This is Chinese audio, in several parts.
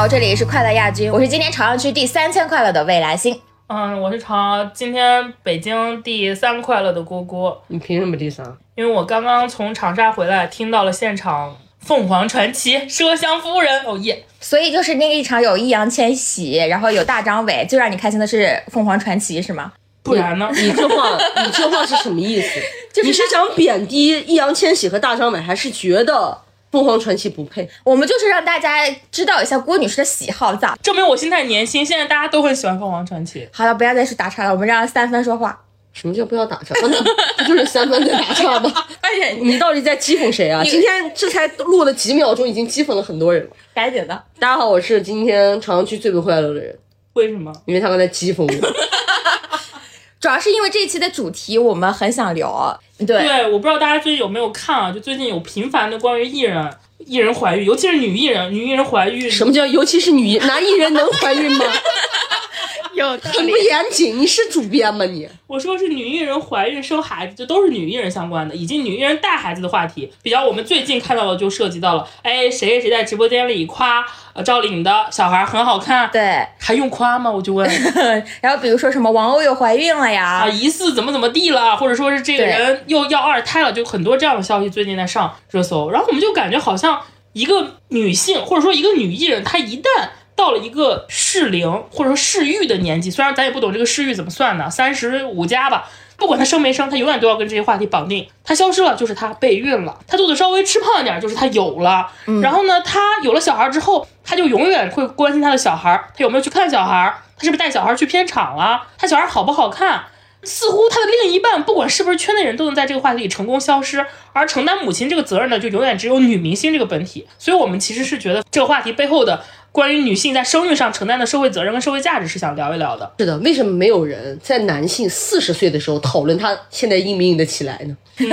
好，这里是快乐亚军，我是今天朝阳区第三千快乐的未来星。嗯，我是朝今天北京第三快乐的郭郭，你凭什么第三？因为我刚刚从长沙回来，听到了现场凤凰传奇《奢香夫人》，哦耶！所以就是那一场有易烊千玺，然后有大张伟，最让你开心的是凤凰传奇是吗？不然呢？你这话，你这话是什么意思？你是想贬低易烊千玺和大张伟，还是觉得凤凰传奇不配？我们就是让大家知道一下郭女士的喜好，咋？证明我心态年轻。现在大家都很喜欢凤凰传奇。好了，不要再去打岔了，我们让三分说话。什么叫不要打岔？那 不就是三分在打岔吗？哎呀，你到底在讥讽谁啊？今天这才录了几秒钟，已经讥讽了很多人了。赶紧的。大家好，我是今天朝阳区最不快乐的人，为什么？因为他们在讥讽我。主要是因为这一期的主题我们很想聊，对对，我不知道大家最近有没有看啊？就最近有频繁的关于艺人、艺人怀孕，尤其是女艺人，女艺人怀孕。什么叫尤其是女男艺人能怀孕吗？有很不严谨，你是主编吗你？我说是女艺人怀孕生孩子，这都是女艺人相关的，以及女艺人带孩子的话题。比较我们最近看到的就涉及到了，哎，谁谁谁在直播间里夸呃赵丽颖的小孩很好看，对，还用夸吗？我就问。然后比如说什么王鸥又怀孕了呀，啊，疑似怎么怎么地了，或者说是这个人又要二胎了，就很多这样的消息最近在上热搜。然后我们就感觉好像一个女性或者说一个女艺人，她一旦到了一个适龄或者说适育的年纪，虽然咱也不懂这个适育怎么算的，三十五加吧，不管他生没生，他永远都要跟这些话题绑定。他消失了，就是他备孕了；他肚子稍微吃胖一点，就是他有了。然后呢，他有了小孩之后，他就永远会关心他的小孩，他有没有去看小孩，他是不是带小孩去片场了，他小孩好不好看。似乎他的另一半，不管是不是圈内人，都能在这个话题里成功消失，而承担母亲这个责任呢，就永远只有女明星这个本体。所以，我们其实是觉得这个话题背后的关于女性在生育上承担的社会责任跟社会价值，是想聊一聊的。是的，为什么没有人在男性四十岁的时候讨论他现在硬不硬得起来呢？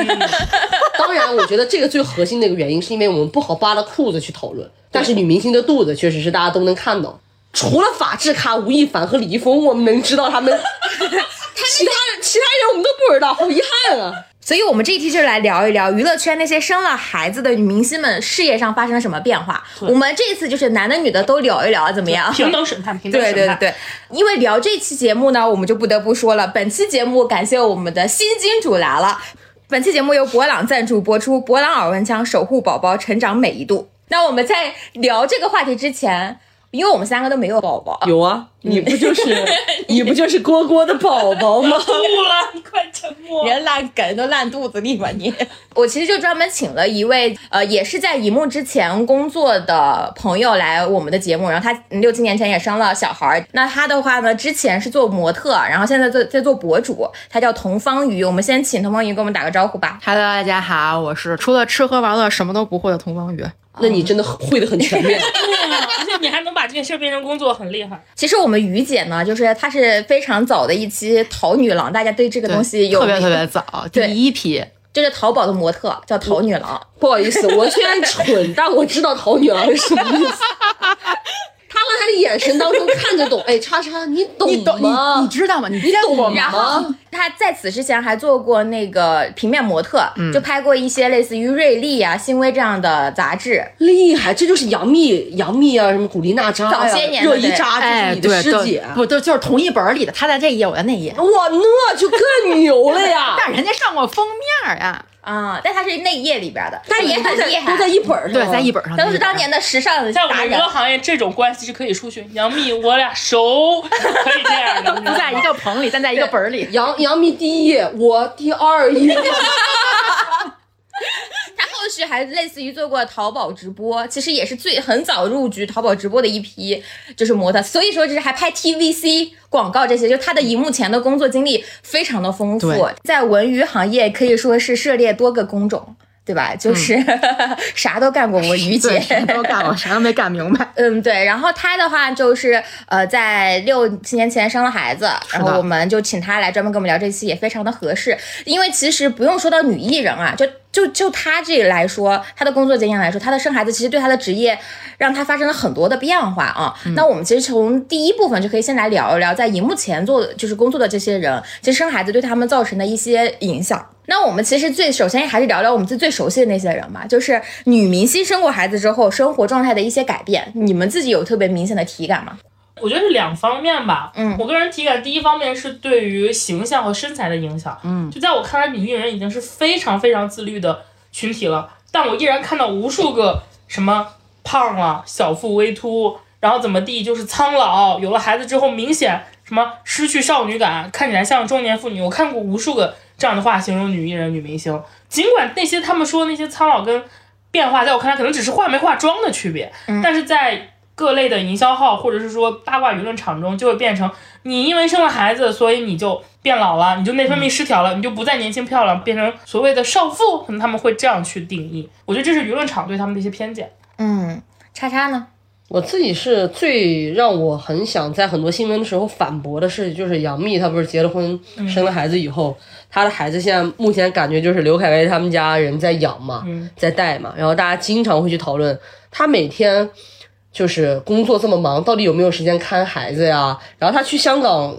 当然，我觉得这个最核心的一个原因，是因为我们不好扒拉裤子去讨论。但是女明星的肚子确实是大家都能看到，除了法制咖吴亦凡和李易峰，我们能知道他们，其他人其他人我们都不知道，好遗憾啊。所以我们这一期就是来聊一聊娱乐圈那些生了孩子的女明星们事业上发生了什么变化。我们这次就是男的女的都聊一聊，怎么样？平等审判，平等审判。对对对，因为聊这期节目呢，我们就不得不说了，本期节目感谢我们的新金主来了。本期节目由博朗赞助播出，博朗耳温枪守护宝宝成长每一度。那我们在聊这个话题之前，因为我们三个都没有宝宝，有啊，你不就是 你不就是蝈蝈的宝宝吗？吐了，你快沉默。人烂梗都烂肚子里吧你！我其实就专门请了一位呃，也是在荧幕之前工作的朋友来我们的节目，然后他六七年前也生了小孩儿。那他的话呢，之前是做模特，然后现在做在做博主，他叫童方瑜。我们先请童方瑜给我们打个招呼吧。Hello，大家好，我是除了吃喝玩乐什么都不会的童方宇。那你真的会的很全面。而且你还能把这件事变成工作，很厉害。其实我们于姐呢，就是她是非常早的一期淘女郎，大家对这个东西有特别特别早，第一批。就是淘宝的模特叫淘女郎。不好意思，我虽然蠢，但我知道淘女郎是什么意思。他和他的眼神当中看得懂，哎，叉叉，你懂你懂吗？你你知道吗？你你懂吗？然后他在此之前还做过那个平面模特，就拍过一些类似于瑞丽啊、新薇这样的杂志。厉害，这就是杨幂、杨幂啊，什么古力娜扎呀、早些年热依扎，这哎，是你的师姐。不都就是同一本里的？他在这一页，我在那一页。哇，那就更牛了呀！但人家上过封面呀，啊、但它是内页里边的，但也很厉害，都在一本上，对，在一本上。都是当年的时尚达人在我们娱乐。行业，这种关系是可以出去。杨幂，我俩熟，可以这样的。不在一个棚里，但在一个本里。杨杨幂第一页，我第二 页。她后续还类似于做过淘宝直播，其实也是最很早入局淘宝直播的一批就是模特，所以说就是还拍 TVC 广告这些，就他的荧幕前的工作经历非常的丰富，在文娱行业可以说是涉猎多个工种。对吧？就是、啥都干过，我于姐都干过，啥都没干明白。嗯，对。然后她的话就是呃，在六七年前生了孩子，然后我们就请她来专门跟我们聊这期，也非常的合适。因为其实不用说到女艺人啊，就就就他这来说，他的工作经验来说，他的生孩子其实对他的职业让他发生了很多的变化啊。那我们其实从第一部分就可以先来聊一聊，在荧幕前做就是工作的这些人，其实生孩子对他们造成的一些影响。那我们其实最首先还是聊聊我们自己最熟悉的那些人吧，就是女明星生过孩子之后生活状态的一些改变，你们自己有特别明显的体感吗？我觉得是两方面吧。嗯我个人体感，第一方面是对于形象和身材的影响。嗯，就在我看来，女艺人已经是非常非常自律的群体了，但我依然看到无数个什么胖了、小腹微凸，然后怎么地就是苍老，有了孩子之后明显什么失去少女感，看起来像中年妇女。我看过无数个这样的话形容女艺人、女明星，尽管那些他们说的那些苍老跟变化，在我看来可能只是化没化妆的区别，但是在各类的营销号或者是说八卦舆论场中，就会变成你因为生了孩子，所以你就变老了，你就内分泌失调了，你就不再年轻漂亮，变成所谓的少妇，可能他们会这样去定义。我觉得这是舆论场对他们的一些偏见。嗯，叉叉呢？我自己是最让我很想在很多新闻的时候反驳的是，就是杨幂她不是结了婚、生了孩子以后，她的孩子现在目前感觉就是刘恺威他们家人在养嘛，在带嘛，然后大家经常会去讨论她每天就是工作这么忙，到底有没有时间看孩子呀？然后他去香港。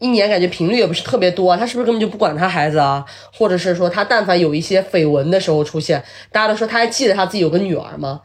一年感觉频率也不是特别多他，是不是根本就不管他孩子啊？或者是说他但凡有一些绯闻的时候出现，大家都说他还记得他自己有个女儿吗？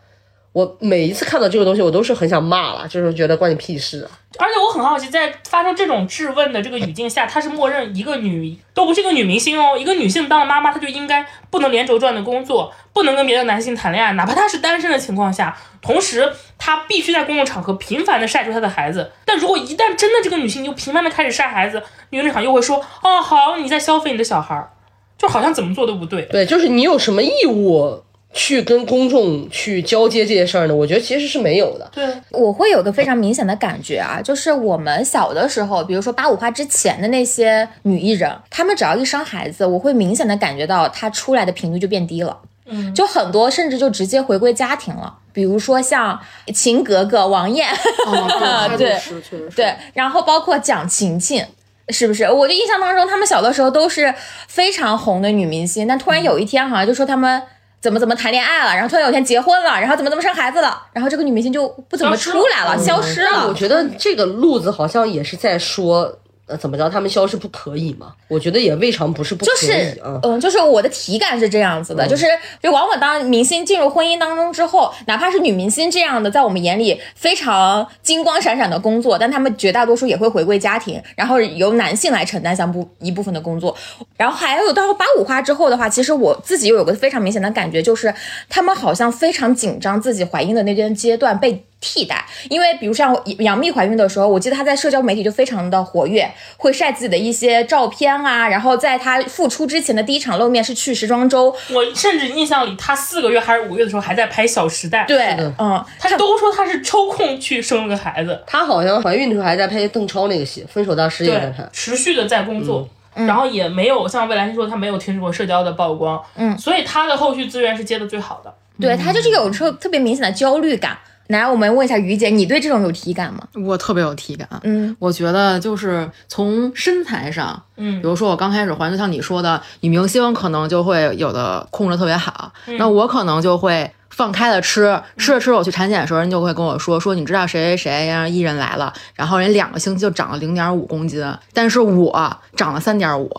我每一次看到这个东西，我都是很想骂了，就是觉得关你屁事啊！而且我很好奇，在发生这种质问的这个语境下，他是默认一个女都不是一个女明星哦，一个女性当了妈妈，她就应该不能连轴转的工作，不能跟别的男性谈恋爱，哪怕她是单身的情况下，同时她必须在公共场合频繁的晒出她的孩子。但如果一旦真的这个女性就频繁的开始晒孩子，舆论场又会说，哦，好，你在消费你的小孩儿，就好像怎么做都不对。对，就是你有什么义务去跟公众去交接这些事儿呢？我觉得其实是没有的。对，我会有个非常明显的感觉啊，就是我们小的时候，比如说八五花之前的那些女艺人，她们只要一生孩子，我会明显的感觉到她出来的频率就变低了。嗯，就很多甚至就直接回归家庭了，比如说像秦格格、王艳，哦对 对，然后包括蒋勤勤。是不是？我就印象当中，她们小的时候都是非常红的女明星，但突然有一天好像就说她们怎么怎么谈恋爱了，然后突然有一天结婚了，然后怎么怎么生孩子了，然后这个女明星就不怎么出来了，消失了。但我觉得这个路子好像也是在说，呃，怎么着，他们消失不可以吗？我觉得也未尝不是不可以就是啊。嗯，就是我的体感是这样子的，就是就往往当明星进入婚姻当中之后，哪怕是女明星这样的，在我们眼里非常金光闪闪的工作，但他们绝大多数也会回归家庭，然后由男性来承担相部一部分的工作。然后还有到八五花之后的话，其实我自己又有个非常明显的感觉，就是他们好像非常紧张自己怀孕的那段阶段被。替代，因为比如像杨幂怀孕的时候，我记得她在社交媒体就非常的活跃，会晒自己的一些照片啊，然后在她复出之前的第一场露面是去时装周，我甚至印象里，她四个月还是五个月的时候还在拍《小时代》，对，嗯，她都说她是抽空去生了个孩子，她好像怀孕的时候还在拍邓超那个戏《分手大师》也在拍，。持续的在工作。然后也没有像未来星说，她没有停止过社交的曝光，嗯，所以她的后续资源是接的最好的。对她就是有特特别明显的焦虑感。来，我们问一下于姐，你对这种有体感吗？我特别有体感。嗯，我觉得就是从身材上，嗯。比如说我刚开始怀，就像你说的，女明星可能就会有的控制特别好，那我可能就会放开了吃，吃着吃着我去产检的时候，人就会跟我说说，你知道谁谁谁让艺人来了，然后人两个星期就长了零点五公斤，但是我长了三点五，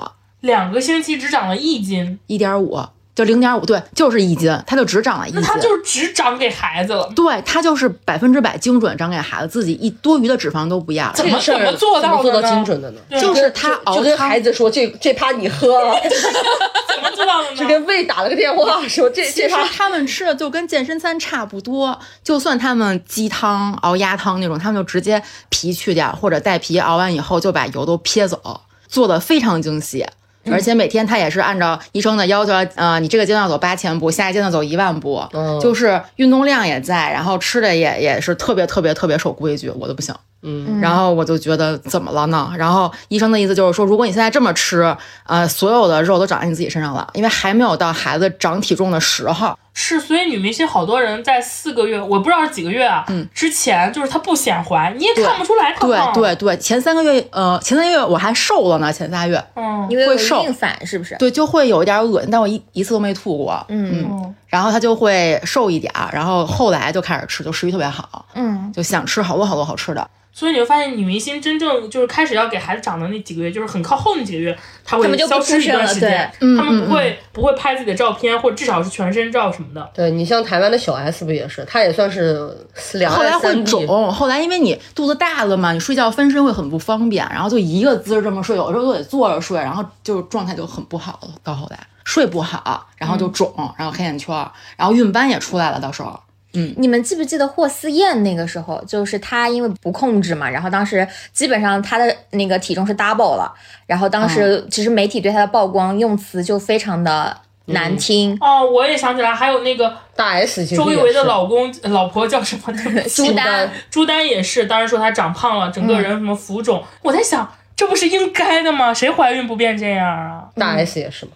两个星期只长了一斤，一点五就零点五，对，就是一斤，他就只长了一斤那。她就是只长给孩子了。对他就是百分之百精准长给孩子，自己一多余的脂肪都不要。怎么事儿怎么做到做到精准的呢？就是他熬就跟孩子说这这趴你喝了，怎么做到的呢？就跟胃打了个电话说这其实这趴他们吃的就跟健身餐差不多，就算他们鸡汤、熬鸭汤那种，他们就直接皮去掉，或者带皮熬完以后就把油都撇走，做的非常精细。而且每天他也是按照医生的要求，呃，你这个阶段走八千步，下一阶段走一万步，嗯。就是运动量也在，然后吃的也也是特别特别特别守规矩，我都不行。嗯，然后我就觉得怎么了呢？然后医生的意思就是说，如果你现在这么吃，呃，所有的肉都长在你自己身上了，因为还没有到孩子长体重的时候。是，所以女明星好多人在四个月，我不知道是几个月啊，嗯之前就是她不显怀，你也看不出来她对胖。对对，前三个月，呃，前三个月我还瘦了呢，前仨月，嗯，因为有会瘦孕反是不是？对，就会有一点恶心，但我一一次都没吐过。嗯嗯然后她就会瘦一点儿，然后后来就开始吃，就食欲特别好，嗯，就想吃好多好多好吃的。所以你会发现，女明星真正就是开始要给孩子长的那几个月，就是很靠后那几个月，她会他们就不消失一出声了段时间，对他们不会不会拍自己的照片，或者至少是全身照什么的。对你像台湾的小 S 不也是，她也算是两 后来会。肿，后来因为你肚子大了嘛，你睡觉翻身会很不方便，然后就一个姿势这么睡，有时候都得坐着睡，然后就状态就很不好了。到后来睡不好，然后就肿，然后黑眼圈，然后孕斑也出来了。到时候，你们记不记得霍思燕那个时候，就是她因为不控制嘛，然后当时基本上她的那个体重是 double 了，然后当时其实媒体对她的曝光用词就非常的难听，哦，我也想起来，还有那个大 S 周一围的老公 老婆叫什么？朱丹，朱丹也是，当时说她长胖了，整个人什么浮肿。嗯我在想，这不是应该的吗？谁怀孕不变这样啊？大 S 也是嘛，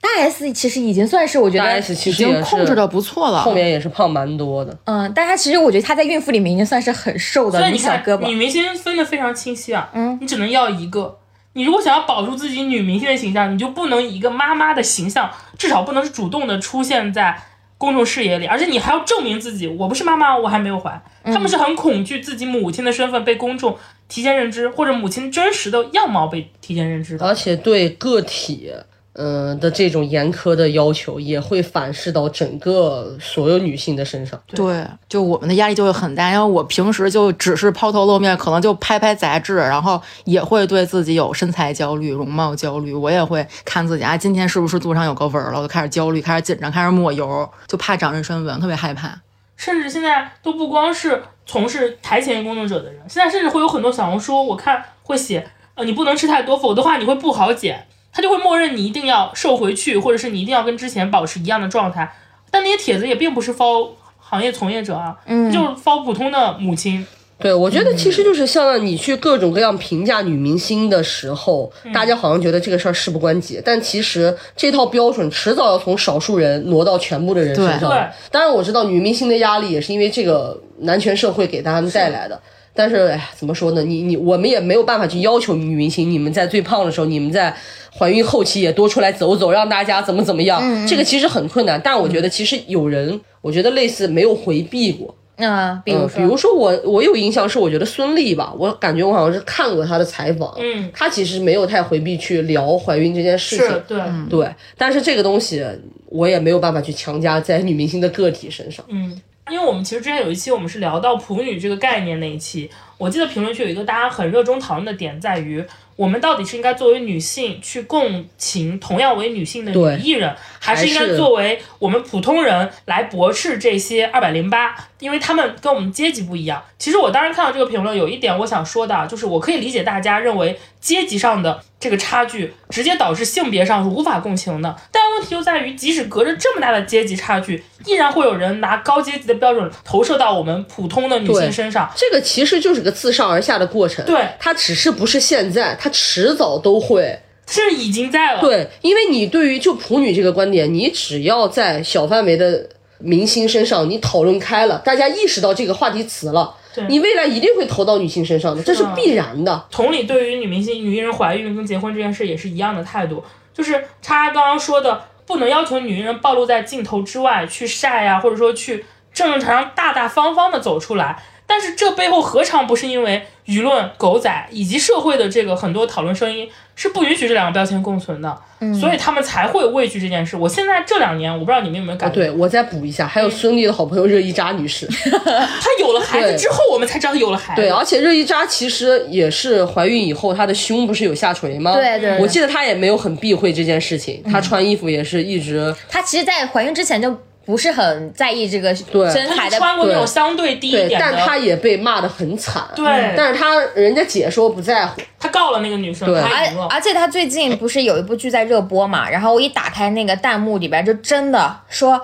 大 S 其实已经算是我觉大得，S 其已经控制的不错了。后面也是胖蛮多的。嗯，但她其实我觉得她在孕妇里面已经算是很瘦的所以你看，小胳膊女，明星分的非常清晰啊。嗯，你只能要一个。你如果想要保住自己女明星的形象，你就不能以一个妈妈的形象，至少不能是主动的出现在公众视野里，而且你还要证明自己，我不是妈妈，我还没有怀。他们是很恐惧自己母亲的身份被公众提前认知，或者母亲真实的样貌被提前认知的。而且对个体，嗯、的这种严苛的要求，也会反噬到整个所有女性的身上。对，就我们的压力就会很大，因为我平时就只是抛头露面，可能就拍拍杂志，然后也会对自己有身材焦虑、容貌焦虑，我也会看自己啊，今天是不是肚上有个纹儿了，我就开始焦虑，开始紧张，开始抹油，就怕长妊娠纹，特别害怕。甚至现在都不光是从事台前工作者的人，现在甚至会有很多小红书，我看会写，呃，你不能吃太多，否则的话你会不好减，他就会默认你一定要瘦回去，或者是你一定要跟之前保持一样的状态。但那些帖子也并不是 for 行业从业者啊，嗯，就是 for 普通的母亲，对，我觉得其实就是像你去各种各样评价女明星的时候，大家好像觉得这个事儿事不关己，但其实这套标准迟早要从少数人挪到全部的人身上对。当然我知道女明星的压力也是因为这个男权社会给他们带来的。但是，哎呀，怎么说呢？你你我们也没有办法去要求女明星，你们在最胖的时候，你们在怀孕后期也多出来走走，让大家怎么怎么样。这个其实很困难，但我觉得其实有人，我觉得类似没有回避过。嗯，比如嗯，说，比如说我我有印象是，我觉得孙俪吧，我感觉我好像是看过她的采访，嗯，她其实没有太回避去聊怀孕这件事情，对，对，但是这个东西我也没有办法去强加在女明星的个体身上，嗯，因为我们其实之前有一期我们是聊到普女这个概念那一期，我记得评论区有一个大家很热衷讨论的点在于，我们到底是应该作为女性去共情同样为女性的女艺人，还是应该作为我们普通人来驳斥这些二百零八，因为他们跟我们阶级不一样。其实我当时看到这个评论，有一点我想说的啊，就是我可以理解大家认为阶级上的这个差距直接导致性别上是无法共情的，但问题就在于，即使隔着这么大的阶级差距，依然会有人拿高阶级的标准投射到我们普通的女性身上。这个其实就是个自上而下的过程，对。它只是不是现在，它迟早都会。这已经在了。对，因为你对于就普女这个观点，你只要在小范围的明星身上你讨论开了，大家意识到这个话题词了，你未来一定会投到女性身上的，这是必然的。同理，对于女明星、女艺人怀孕跟结婚这件事也是一样的态度，就是叉叉刚刚说的，不能要求女艺人暴露在镜头之外去晒呀、或者说去正正常常、大大方方的走出来。但是这背后何尝不是因为舆论、狗仔以及社会的这个很多讨论声音是不允许这两个标签共存的，所以他们才会畏惧这件事。我现在这两年，我不知道你们有没有感觉，对我再补一下，还有孙俪的好朋友热依扎女士，她有了孩子之后，我们才知道她有了孩子。对，而且热依扎其实也是怀孕以后，她的胸不是有下垂吗？对对对我记得她也没有很避讳这件事情，她穿衣服也是一直她其实，在怀孕之前就不是很在意这个身材的，穿过那种对相对低一，点的，但她也被骂的很惨。对但是她人家姐说不在乎，她告了那个女生，对而她赢了。而且她最近不是有一部剧在热播嘛，然后我一打开那个弹幕里边，就真的说。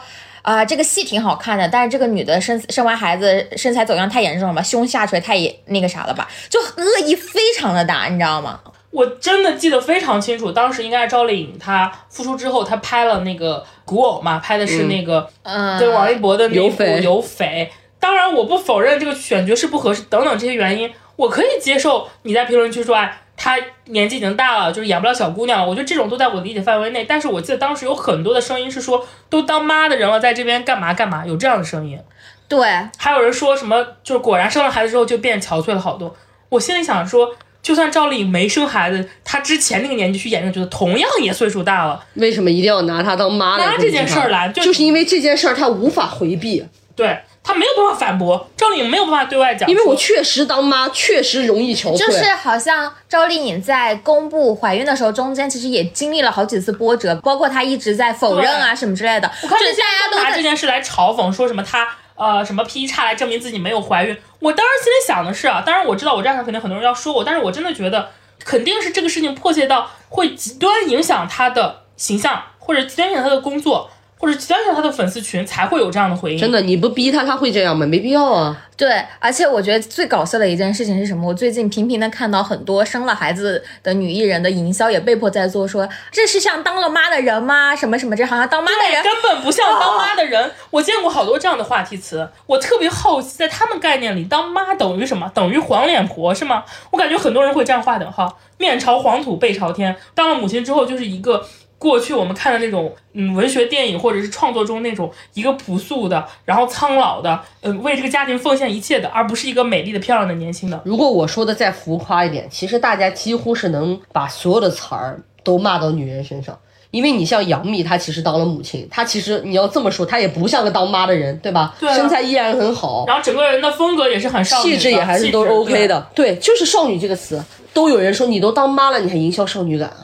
啊、这个戏挺好看的，但是这个女的生生完孩子身材走样太严重了吧，胸下垂太也那个啥了吧，就恶意非常的大，你知道吗？我真的记得非常清楚，当时应该是赵丽颖她复出之后，她拍了那个古偶嘛，拍的是那个嗯，跟王一博的那一部有匪《有匪》。当然，我不否认这个选角是不合适等等这些原因，我可以接受你在评论区说，哎，她年纪已经大了，就是演不了小姑娘了。我觉得这种都在我理解范围内。但是我记得当时有很多的声音是说，都当妈的人了，在这边干嘛干嘛，有这样的声音。对，还有人说什么，就是果然生了孩子之后就变憔悴了好多。我心里想说，就算赵丽颖没生孩子，她之前那个年纪去演这个角色，同样也岁数大了。为什么一定要拿她当妈来拿这件事儿来就就是因为这件事儿她无法回避，对她没有办法反驳，赵丽颖没有办法对外讲，因为我确实当妈确实容易憔悴，就是好像赵丽颖在公布怀孕的时候，中间其实也经历了好几次波折，包括她一直在否认啊什么之类的，我看就是大家都在。这件事来嘲讽，说什么她呃什么劈叉来证明自己没有怀孕。我当时心里想的是啊，当然我知道我这样肯定很多人要说我，但是我真的觉得肯定是这个事情迫切到会极端影响他的形象，或者极端影响他的工作，或者极端影响她的粉丝群，才会有这样的回应。真的你不逼他，他会这样吗？没必要啊。对，而且我觉得最搞笑的一件事情是什么？我最近频频的看到很多生了孩子的女艺人的营销也被迫在做说，这是像当了妈的人吗？什么什么，这好像当妈的，人根本不像当妈的人。我见过好多这样的话题词，我特别好奇，在他们概念里，当妈等于什么？等于黄脸婆是吗？我感觉很多人会这样画等号，面朝黄土背朝天。当了母亲之后，就是一个。过去我们看的那种，嗯，文学电影或者是创作中那种一个朴素的，然后苍老的，嗯、为这个家庭奉献一切的，而不是一个美丽的、漂亮的、年轻的。如果我说的再浮夸一点，其实大家几乎是能把所有的词儿都骂到女人身上。因为你像杨幂，她其实当了母亲，她其实你要这么说，她也不像个当妈的人，对吧？对啊身材依然很好，然后整个人的风格也是很少女，气质也还是都 OK。的。对，就是少女这个词，都有人说你都当妈了，你还营销少女感啊？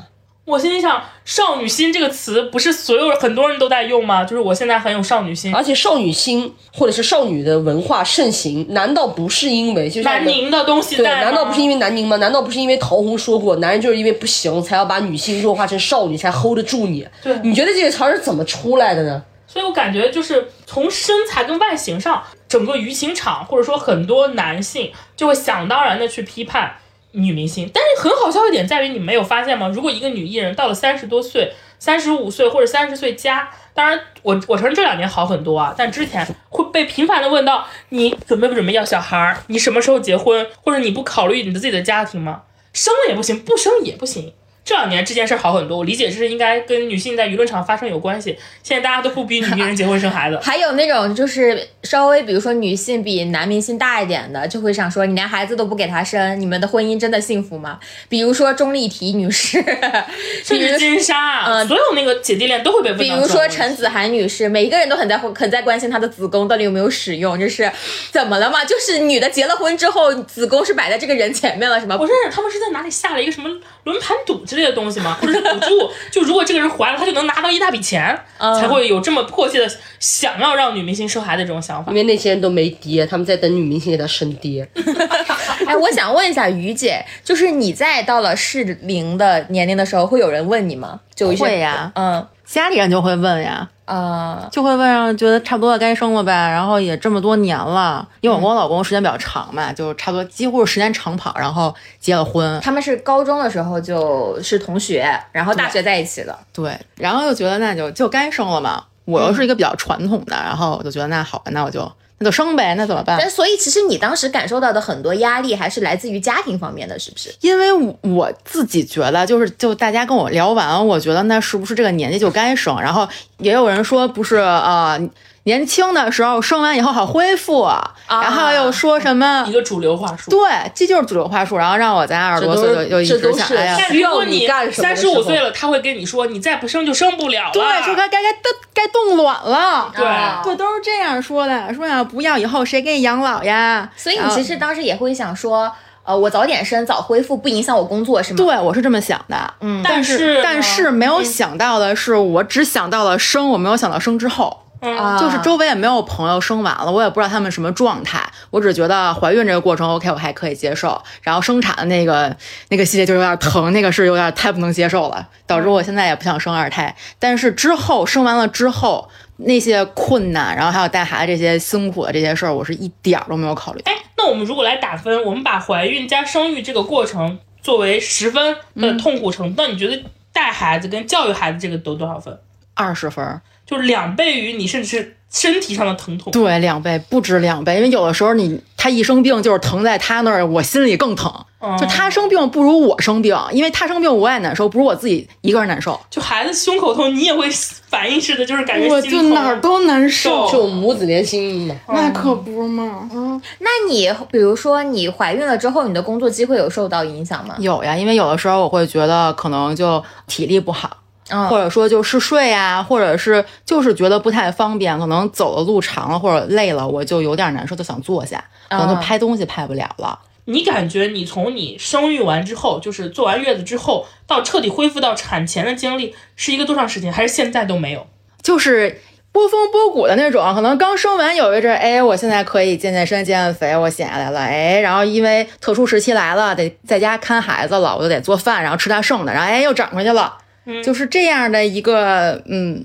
我心里想，少女心这个词不是所有很多人都在用吗？就是我现在很有少女心。而且少女心或者是少女的文化盛行，难道不是因为就是南宁的东西对，难道不是因为南宁吗？难道不是因为陶虹说过，男人就是因为不行，才要把女性弱化成少女，才 hold 得住你？对你觉得这个词儿是怎么出来的呢？所以我感觉就是从身材跟外形上，整个舆情场或者说很多男性就会想当然的去批判女明星。但是很好笑的点在于，你没有发现吗？如果一个女艺人到了三十多岁、三十五岁或者三十岁加，当然我我承认这两年好很多啊，但之前会被频繁的问到你准备不准备要小孩儿，你什么时候结婚，或者你不考虑你的自己的家庭吗？生了也不行，不生也不行。这两年这件事好很多，我理解是应该跟女性在舆论场发生有关系。现在大家都不逼女 艺人结婚生孩子，还有那种就是稍微，比如说女性比男明星大一点的，就会想说你连孩子都不给他生，你们的婚姻真的幸福吗？比如说钟丽缇女士，甚至金莎，嗯所有那个姐弟恋都会被问到比如说陈子涵女士，每一个人都很在很在关心她的子宫到底有没有使用，就是怎么了嘛？就是女的结了婚之后，子宫是摆在这个人前面了，什么我认识他们是在哪里下了一个什么轮盘赌之类的东西吗？或者是补助？就如果这个人怀了，他就能拿到一大笔钱，嗯才会有这么迫切的想要让女明星生孩子这种想法因。为那些人都没爹，他们在等女明星给他生爹。哎，我想问一下于姐，就是你在到了适龄的年龄的时候，会有人问你吗？就一些会呀嗯家里人就会问呀，啊、就会问让觉得差不多该生了呗，然后也这么多年了，因为我跟我老公时间比较长嘛，就差不多几乎是时间长跑，然后结了婚，他们是高中的时候就是同学，然后大学在一起的。对，然后又觉得那就就该生了嘛。我又是一个比较传统的，然后我就觉得那好吧，那我就那就生呗，那怎么办？但所以其实你当时感受到的很多压力，还是来自于家庭方面的，是不是？因为我我自己觉得，就是就大家跟我聊完，我觉得那是不是这个年纪就该生？然后也有人说不是啊、呃年轻的时候生完以后好恢复，然后又说什么一个主流话术。对，这就是主流话术。然后让我在二十多岁就就一这都是直想，哎呀，需要如果你你干什么三十五岁了，他会跟你说，你再不生就生不了了。对，说该该该该该冻卵了。对啊对，都是这样说的，说呀不要以后谁给你养老呀？所以你其实当时也会想说，呃，我早点生，早恢复，不影响我工作，是吗？对我是这么想的，嗯但是是但是没有想到的是，我只想到了生，我没有想到生之后。啊，就是周围也没有朋友生完了，我也不知道他们什么状态，我只觉得怀孕这个过程 OK，我还可以接受，然后生产的那个那个系列就有点疼，那个是有点太不能接受了，导致我现在也不想生二胎。但是之后生完了之后，那些困难，然后还有带孩子这些辛苦的这些事儿，我是一点儿都没有考虑。哎，那我们如果来打分，我们把怀孕加生育这个过程作为十分的痛苦程度，那你觉得带孩子跟教育孩子这个都多少分？二十分儿，就是两倍于你甚至是身体上的疼痛。对，两倍不止两倍，因为有的时候你他一生病就是疼在他那儿，我心里更疼。嗯就他生病不如我生病，因为他生病我也难受，不如我自己一个人难受。就孩子胸口痛，你也会反应似的，就是感觉我就哪儿都难受，就母子连心嘛。那可不嘛。嗯，那你比如说你怀孕了之后，你的工作机会有受到影响吗？有呀，因为有的时候我会觉得可能就体力不好。嗯或者说就嗜睡啊，或者是就是觉得不太方便，可能走的路长了或者累了，我就有点难受，就想坐下，可能就拍东西拍不了了。你感觉你从你生育完之后，就是坐完月子之后，到彻底恢复到产前的经历，是一个多长时间？还是现在都没有？就是波峰波谷的那种，可能刚生完有一阵儿，哎，我现在可以健健身、减减肥，我闲下来了，哎，然后因为特殊时期来了，得在家看孩子了，我就得做饭，然后吃他剩的，然后哎又长回去了，就是这样的一个，嗯，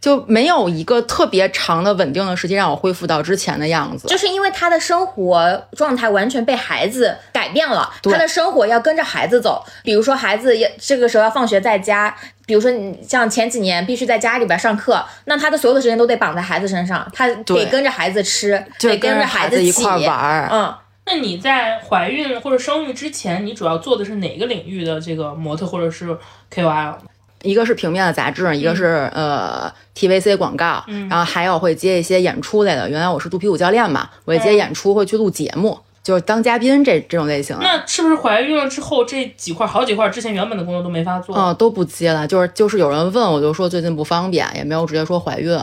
就没有一个特别长的稳定的时间让我恢复到之前的样子。就是因为他的生活状态完全被孩子改变了，对他的生活要跟着孩子走。比如说孩子要这个时候要放学在家，比如说你像前几年必须在家里边上课，那他的所有的时间都得绑在孩子身上，他对得跟着孩子吃，就得跟着孩子子一块玩儿嗯，那你在怀孕或者生育之前，你主要做的是哪个领域的这个模特或者是 KOL？一个是平面的杂志，一个是、呃 TVC 广告，然后还有会接一些演出类的。原来我是肚皮舞教练嘛，我也接演出，会去录节目，就是当嘉宾这这种类型的。那是不是怀孕了之后这几块好几块之前原本的工作都没法做？嗯，都不接了，就是就是有人问，我就说最近不方便，也没有直接说怀孕。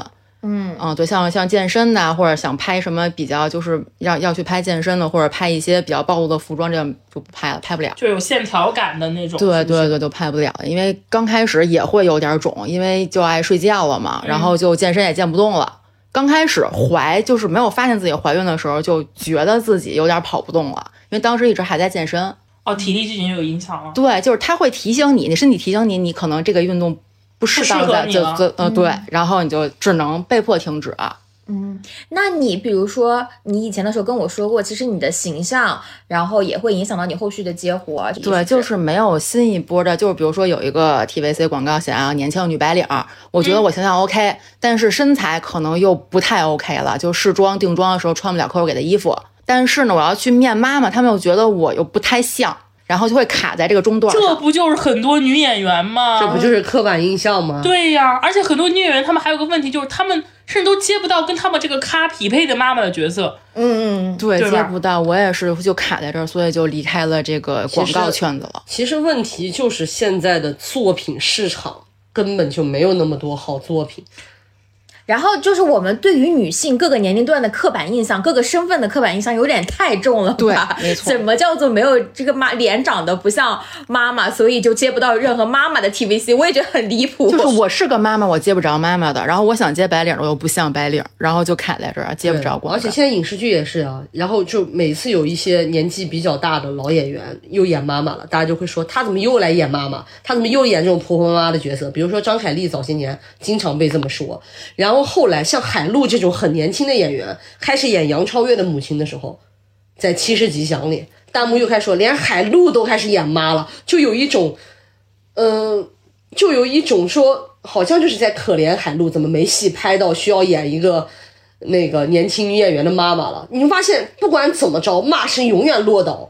嗯嗯，对，像像健身的，或者想拍什么比较就是要要去拍健身的，或者拍一些比较暴露的服装，这样就不拍了，拍不了。就有线条感的那种。对对对，就拍不了，因为刚开始也会有点肿，因为就爱睡觉了嘛，然后就健身也健不动了。刚开始怀就是没有发现自己怀孕的时候，就觉得自己有点跑不动了，因为当时一直还在健身。哦，体力就已经有影响了。对，就是他会提醒你，你身体提醒你，你可能这个运动不适当不适合在就就呃对，然后你就只能被迫停止。嗯那你比如说你以前的时候跟我说过，其实你的形象，然后也会影响到你后续的接活。对，就是没有新一波的，就是比如说有一个 TVC 广告想要年轻女白领，我觉得我形象 OK，、但是身材可能又不太 OK 了，就试妆定妆的时候穿不了客户给的衣服。但是呢，我要去面妈妈，他们又觉得我又不太像，然后就会卡在这个中段这。不就是很多女演员吗？这不就是刻板印象吗？对呀，而且很多女演员她们还有个问题，就是她们甚至都接不到跟她们这个咖匹配的妈妈的角色。嗯嗯，对，对接不到，我也是就卡在这儿，所以就离开了这个广告圈子了。其实问题就是现在的作品市场根本就没有那么多好作品。然后就是我们对于女性各个年龄段的刻板印象，各个身份的刻板印象有点太重了吧，对没错怎么叫做没有这个妈脸长得不像妈妈，所以就接不到任何妈妈的 TVC？我也觉得很离谱。就是我是个妈妈，我接不着妈妈的，然后我想接白领，我又不像白领，然后就卡在这儿，接不着光。而且现在影视剧也是啊，然后就每次有一些年纪比较大的老演员又演妈妈了，大家就会说她怎么又来演妈妈？她怎么又演这种婆婆妈妈的角色？比如说张凯丽早些年经常被这么说，然后后来像海陆这种很年轻的演员开始演杨超越的母亲的时候，在《七十吉祥》里，弹幕又开始说连海陆都开始演妈了，就有一种，嗯、就有一种说好像就是在可怜海陆怎么没戏拍到需要演一个。那个年轻女演员的妈妈了，你会发现不管怎么着，骂声永远落到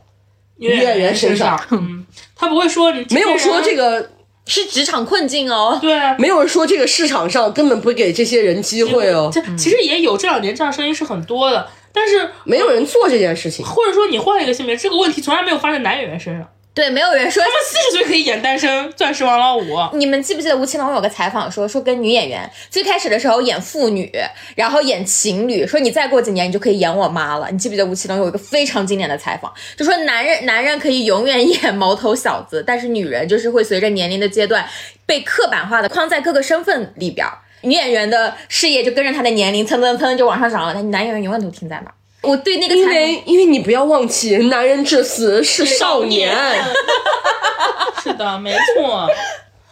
女演员身身上嗯，他不会说你没有说这，个，是职场困境哦。对啊。没有人说这个市场上根本不给这些人机会哦，这其实也有这两年这样声音是很多的，但是没有人做这件事情。或者说你换一个性别，这个问题从来没有发生在男演员身上。对，没有人说他们四十岁可以演单身钻石王老五，你们记不记得吴奇隆有个采访说，说跟女演员最开始的时候演父女，然后演情侣，说你再过几年你就可以演我妈了。你记不记得吴奇隆有一个非常经典的采访，就说男人男人可以永远演毛头小子，但是女人就是会随着年龄的阶段被刻板化的框在各个身份里边儿。女演员的事业就跟着她的年龄蹭蹭蹭就往上涨了，但男演员永远都停在那儿。我对那个因为因为你不要忘记，男人至死是少年。是的，没错。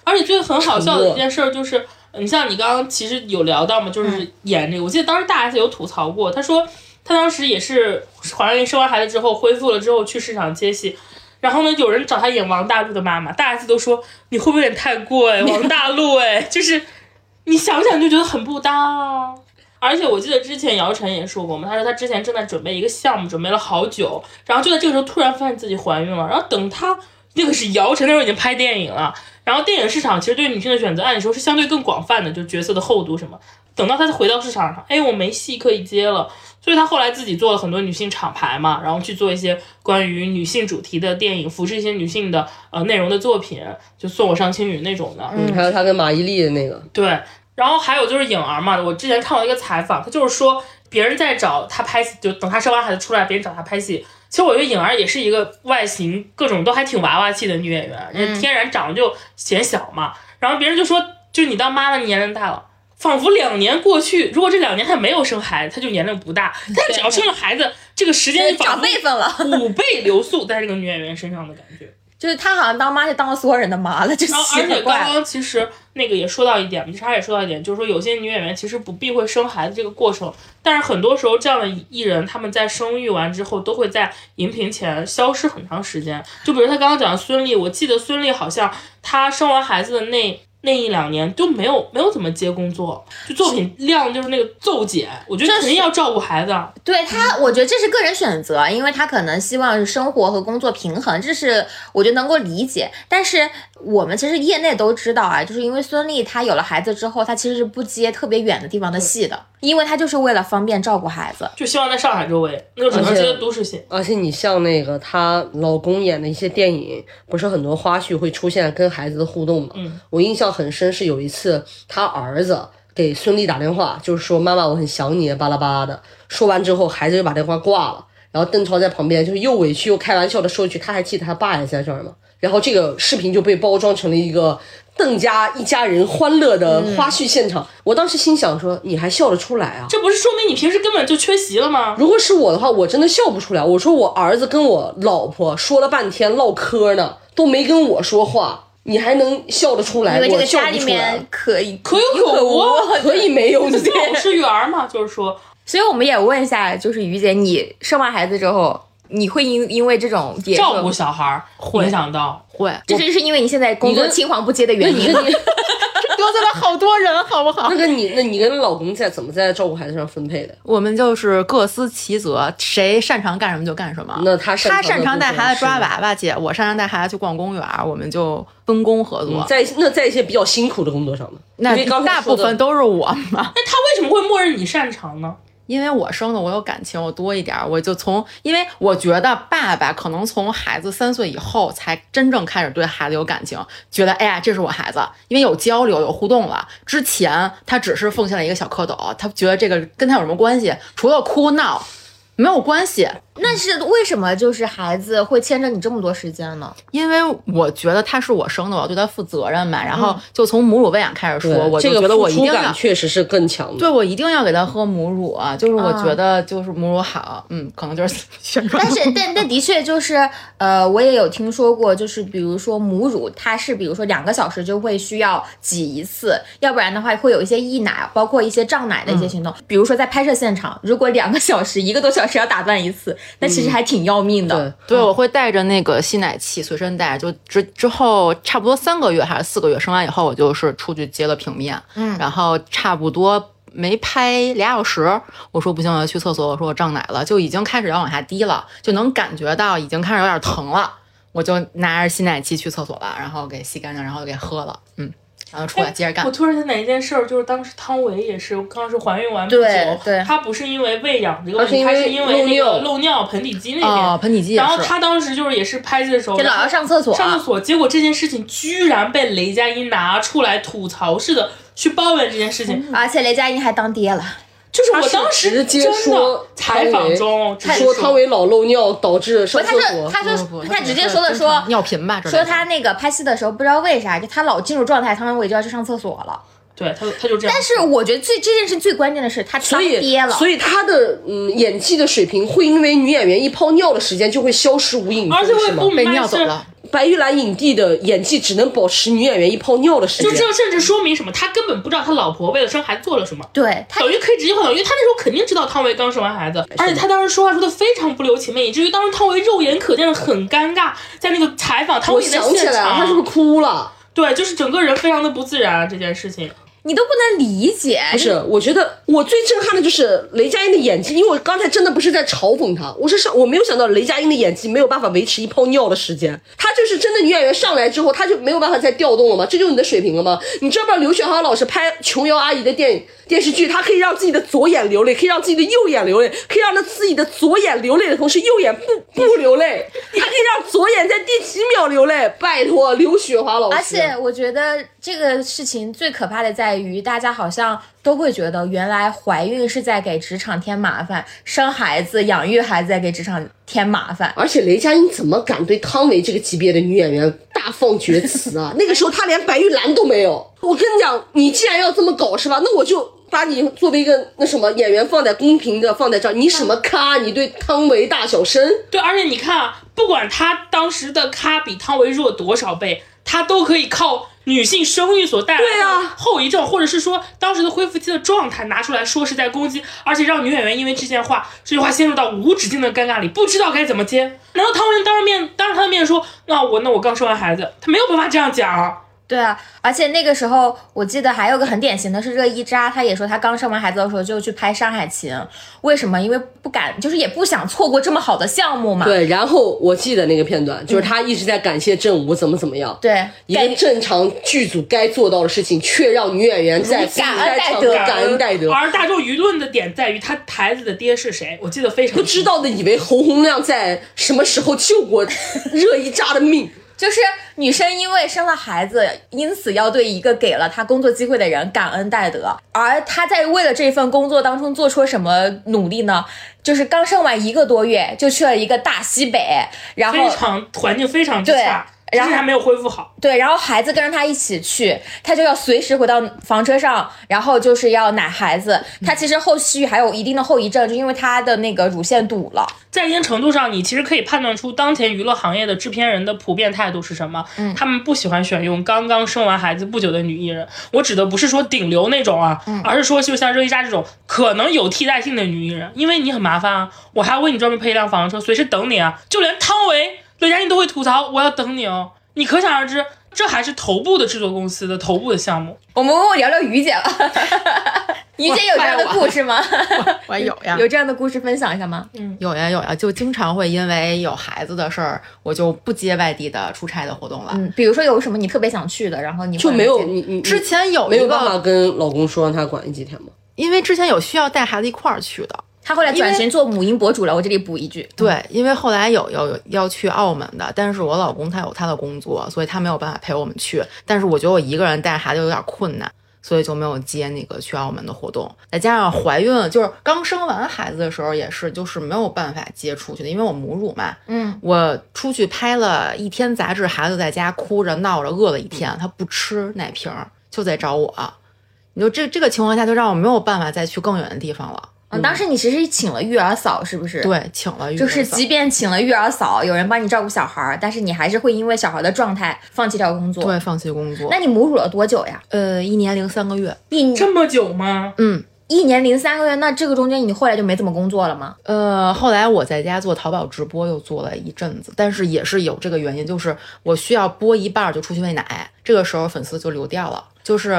而且最很好笑的一件事儿就是，你像你刚刚其实有聊到嘛，就是演这个，我记得当时大 S 有吐槽过，她说她当时也是怀孕生完孩子之后恢复了之后去市场接戏。然后呢，有人找他演王大陆的妈妈，大 S 都说你会不会有点太过哎，王大陆哎，就是你想想就觉得很不搭啊。而且我记得之前姚晨也说过嘛，她说她之前正在准备一个项目，准备了好久，然后就在这个时候突然发现自己怀孕了，然后等她那个是姚晨那时候已经拍电影了，然后电影市场其实对女性的选择按理说是相对更广泛的，就角色的厚度什么。等到她回到市场上，哎，我没戏可以接了，所以她后来自己做了很多女性厂牌嘛，然后去做一些关于女性主题的电影，扶持一些女性的呃内容的作品，就送我上青云那种的。嗯，还有她跟马伊琍的那个，对，然后还有就是颖儿嘛，我之前看过一个采访，她就是说别人在找她拍戏，就等她生完孩子出来，别人找她拍戏。其实我觉得颖儿也是一个外形各种都还挺娃娃气的女演员，人天然长得就显小嘛。然后别人就说，就你当妈的年龄大了，仿佛两年过去，如果这两年她没有生孩子，她就年龄不大；但只要生了孩子，这个时间就长辈分了，五倍流速在这个女演员身上的感觉。就是她好像当妈就当了所有人的妈了，就奇怪而且刚刚其实那个也说到一点，米莎也说到一点，就是说有些女演员其实不避讳生孩子这个过程，但是很多时候这样的艺人他们在生育完之后都会在荧屏前消失很长时间。就比如他刚刚讲的孙俪，我记得孙俪好像她生完孩子的那。那一两年就没有没有怎么接工作，就作品量就是那个骤减。我觉得肯定要照顾孩子。对他，我觉得这是个人选择，因为他可能希望是生活和工作平衡，这是我觉得能够理解。但是我们其实业内都知道啊，就是因为孙俪她有了孩子之后，她其实是不接特别远的地方的戏的，因为她就是为了方便照顾孩子，就希望在上海周围，那就只能接都市戏。而且你像那个她老公演的一些电影，不是很多花絮会出现跟孩子的互动吗？嗯，我印象很深是有一次她儿子给孙俪打电话，就是说妈妈我很想你，巴拉巴拉的。说完之后，孩子就把电话挂了，然后邓超在旁边就是又委屈又开玩笑的说一句，他还记得他爸也在这儿吗？然后这个视频就被包装成了一个邓家一家人欢乐的花絮现场。我当时心想说，你还笑得出来啊？这不是说明你平时根本就缺席了吗？如果是我的话，我真的笑不出来。我说我儿子跟我老婆说了半天唠嗑呢，都没跟我说话，你还能笑得出来？因为这我笑个家里不出来面。可以可有可无，可以没有你这种是育儿嘛，就是说，所以我们也问一下，就是于姐，你生完孩子之后，你会因因为这种也照顾小孩儿影响到。会，这是是因为你现在工作青黄不接的原因得罪了好多人，好不好那？跟你那你跟老公在怎么在照顾孩子上分配的？我们就是各司其责，谁擅长干什么就干什么。那他擅他擅长带孩子抓是娃娃去，我擅长带孩子去逛公园，我们就分工合作。在那在一些比较辛苦的工作上呢？那大部分都是我嘛，那他为什么会默认你擅长呢？因为我生的我有感情，我多一点儿，我就从，因为我觉得爸爸可能从孩子三岁以后才真正开始对孩子有感情，觉得哎呀这是我孩子，因为有交流有互动了。之前他只是奉献了一个小蝌蚪，他觉得这个跟他有什么关系？除了哭闹，没有关系。那是为什么？就是孩子会牵着你这么多时间呢？因为我觉得他是我生的，我要对他负责任嘛。然后就从母乳喂养开始说，对我就这个觉得我付出感一定要。确实是更强的。对，我一定要给他喝母乳啊！就是我啊觉得就是母乳好，嗯，可能就是。但是，但但的确就是，呃，我也有听说过，就是比如说母乳，它是比如说两个小时就会需要挤一次，要不然的话会有一些溢奶，包括一些胀奶的一些行动。比如说在拍摄现场，如果两个小时、一个多小时要打断一次，那其实还挺要命的。对，对，我会带着那个吸奶器随身带，就之之后差不多三个月还是四个月生完以后，我就是出去接了平面，嗯然后差不多没拍俩小时，我说不行，我要去厕所，我说我胀奶了，就已经开始要往下滴了，就能感觉到已经开始有点疼了，我就拿着吸奶器去厕所了，然后给吸干净，然后就给喝了，嗯，然后出来接着干我。突然想起来一件事儿，就是当时汤唯也是，刚是怀孕完不久她不是因为喂养这个问题，她是因为那个漏尿盆底肌那边。哦，盆底肌然后，她当时就是也是拍戏的时候，就老要上厕所，上厕所，结果这件事情居然被雷佳音拿出来吐槽似的去抱怨这件事情，而且雷佳音还当爹了。就是我当时直接真的说采访中说汤唯老漏尿导致不，他上厕所，说他说不不他直接说的说尿频吧，说他那个拍戏的时候不知道为啥，就他老进入状态，汤唯就要去上厕所了。对他他就这样，但是我觉得最这件事最关键的是他所以当爹了，所以他的嗯演技的水平会因为女演员一泡尿的时间就会消失无影而且我也不？被明白是尿走了。白玉兰影帝的演技只能保持女演员一泡尿的时间。就这甚至说明什么？他根本不知道他老婆为了生孩子做了什么。对他等于可以直接换掉，因为他那时候肯定知道汤唯刚生完孩子，而且他当时说话说的非常不留情面，以至于当时汤唯肉眼可见的很尴尬，在那个采访汤我唯在想起现场，他是不，是哭了？对，就是整个人非常的不自然这件事情。你都不能理解，不是，我觉得我最震撼的就是雷佳音的演技，因为我刚才真的不是在嘲讽她，我是上我没有想到雷佳音的演技没有办法维持一泡尿的时间，她就是真的女演员上来之后，她就没有办法再调动了吗？这就是你的水平了吗？你知道不知道刘雪华老师拍琼瑶阿姨的电影电视剧，她可以让自己的左眼流泪，可以让自己的右眼流泪，可以让她自己的左眼流泪的同时右眼不不流泪，她可以让左眼在第几秒流泪？拜托，刘雪华老师，而且我觉得这个事情最可怕的在于，大家好像都会觉得，原来怀孕是在给职场添麻烦，生孩子、养育孩子在给职场添麻烦。而且雷佳音怎么敢对汤唯这个级别的女演员大放厥词啊？那个时候她连白玉兰都没有。我跟你讲，你既然要这么搞是吧？那我就把你作为一个那什么演员放在公平的放在这儿。你什么咖？你对汤唯大小声？对，而且你看啊，不管他当时的咖比汤唯弱多少倍，他都可以靠女性生育所带来的后遗症，或者是说当时的恢复期的状态拿出来说是在攻击，而且让女演员因为这件话，这句话陷入到无止境的尴尬里，不知道该怎么接。难道汤唯当着面当着他的面说，那我那我刚生完孩子，他没有办法这样讲。对啊，而且那个时候我记得还有个很典型的是热依扎，她也说她刚生完孩子的时候就去拍《山海情》，为什么？因为不敢，就是也不想错过这么好的项目嘛。对，然后我记得那个片段，就是她一直在感谢正午怎么怎么样。对，一个正常剧组该做到的事情，却让女演员在感恩戴德感恩戴德。而大众舆论的点在于她孩子的爹是谁，我记得非常不知道的以为侯洪亮在什么时候救过 热依扎的命。就是女生因为生了孩子，因此要对一个给了她工作机会的人感恩戴德。而她在为了这份工作当中做出了什么努力呢？就是刚生完一个多月就去了一个大西北，然后非常环境非常差，然后还没有恢复好。对，然后孩子跟着他一起去，他就要随时回到房车上，然后就是要奶孩子。他其实后续还有一定的后遗症，就因为他的那个乳腺堵了。在一定程度上，你其实可以判断出当前娱乐行业的制片人的普遍态度是什么。嗯，他们不喜欢选用刚刚生完孩子不久的女艺人。我指的不是说顶流那种啊，而是说就像热依扎这种可能有替代性的女艺人，因为你很麻烦啊，我还要为你专门配一辆房车，随时等你啊。就连汤唯、雷佳音都会吐槽我要等你哦。你可想而知，这还是头部的制作公司的头部的项目。我们问问聊聊于姐吧，于姐有这样的故事吗？我有呀，有这样的故事分享一下吗？嗯有呀有呀，就经常会因为有孩子的事儿，我就不接外地的出差的活动了。嗯，比如说有什么你特别想去的，然后你就没有你你之前有没有办法，跟老公说让他管你几天吗？因为之前有需要带孩子一块儿去的，他后来转型做母婴博主了，我这里补一句，对，因为后来有有有要去澳门的，但是我老公他有他的工作，所以他没有办法陪我们去。但是我觉得我一个人带孩子有点困难，所以就没有接那个去澳门的活动。再加上怀孕，就是刚生完孩子的时候也是，就是没有办法接出去的，因为我母乳嘛。嗯，我出去拍了一天杂志，孩子在家哭着闹着，饿了一天，他不吃奶瓶儿，就在找我。你就这这个情况下，就让我没有办法再去更远的地方了。嗯，当时你其实请了育儿嫂，是不是？。对，请了育就是即便请了育儿嫂，有人帮你照顾小孩儿，但是你还是会因为小孩的状态放弃掉工作。对放弃工作。那你母乳了多久呀？呃，一年零三个月。一这么久吗？嗯，一年零三个月，那这个中间你后来就没怎么工作了吗？呃，后来我在家做淘宝直播，又做了一阵子，但是也是有这个原因，就是我需要播一半儿就出去喂奶，这个时候粉丝就流掉了，就是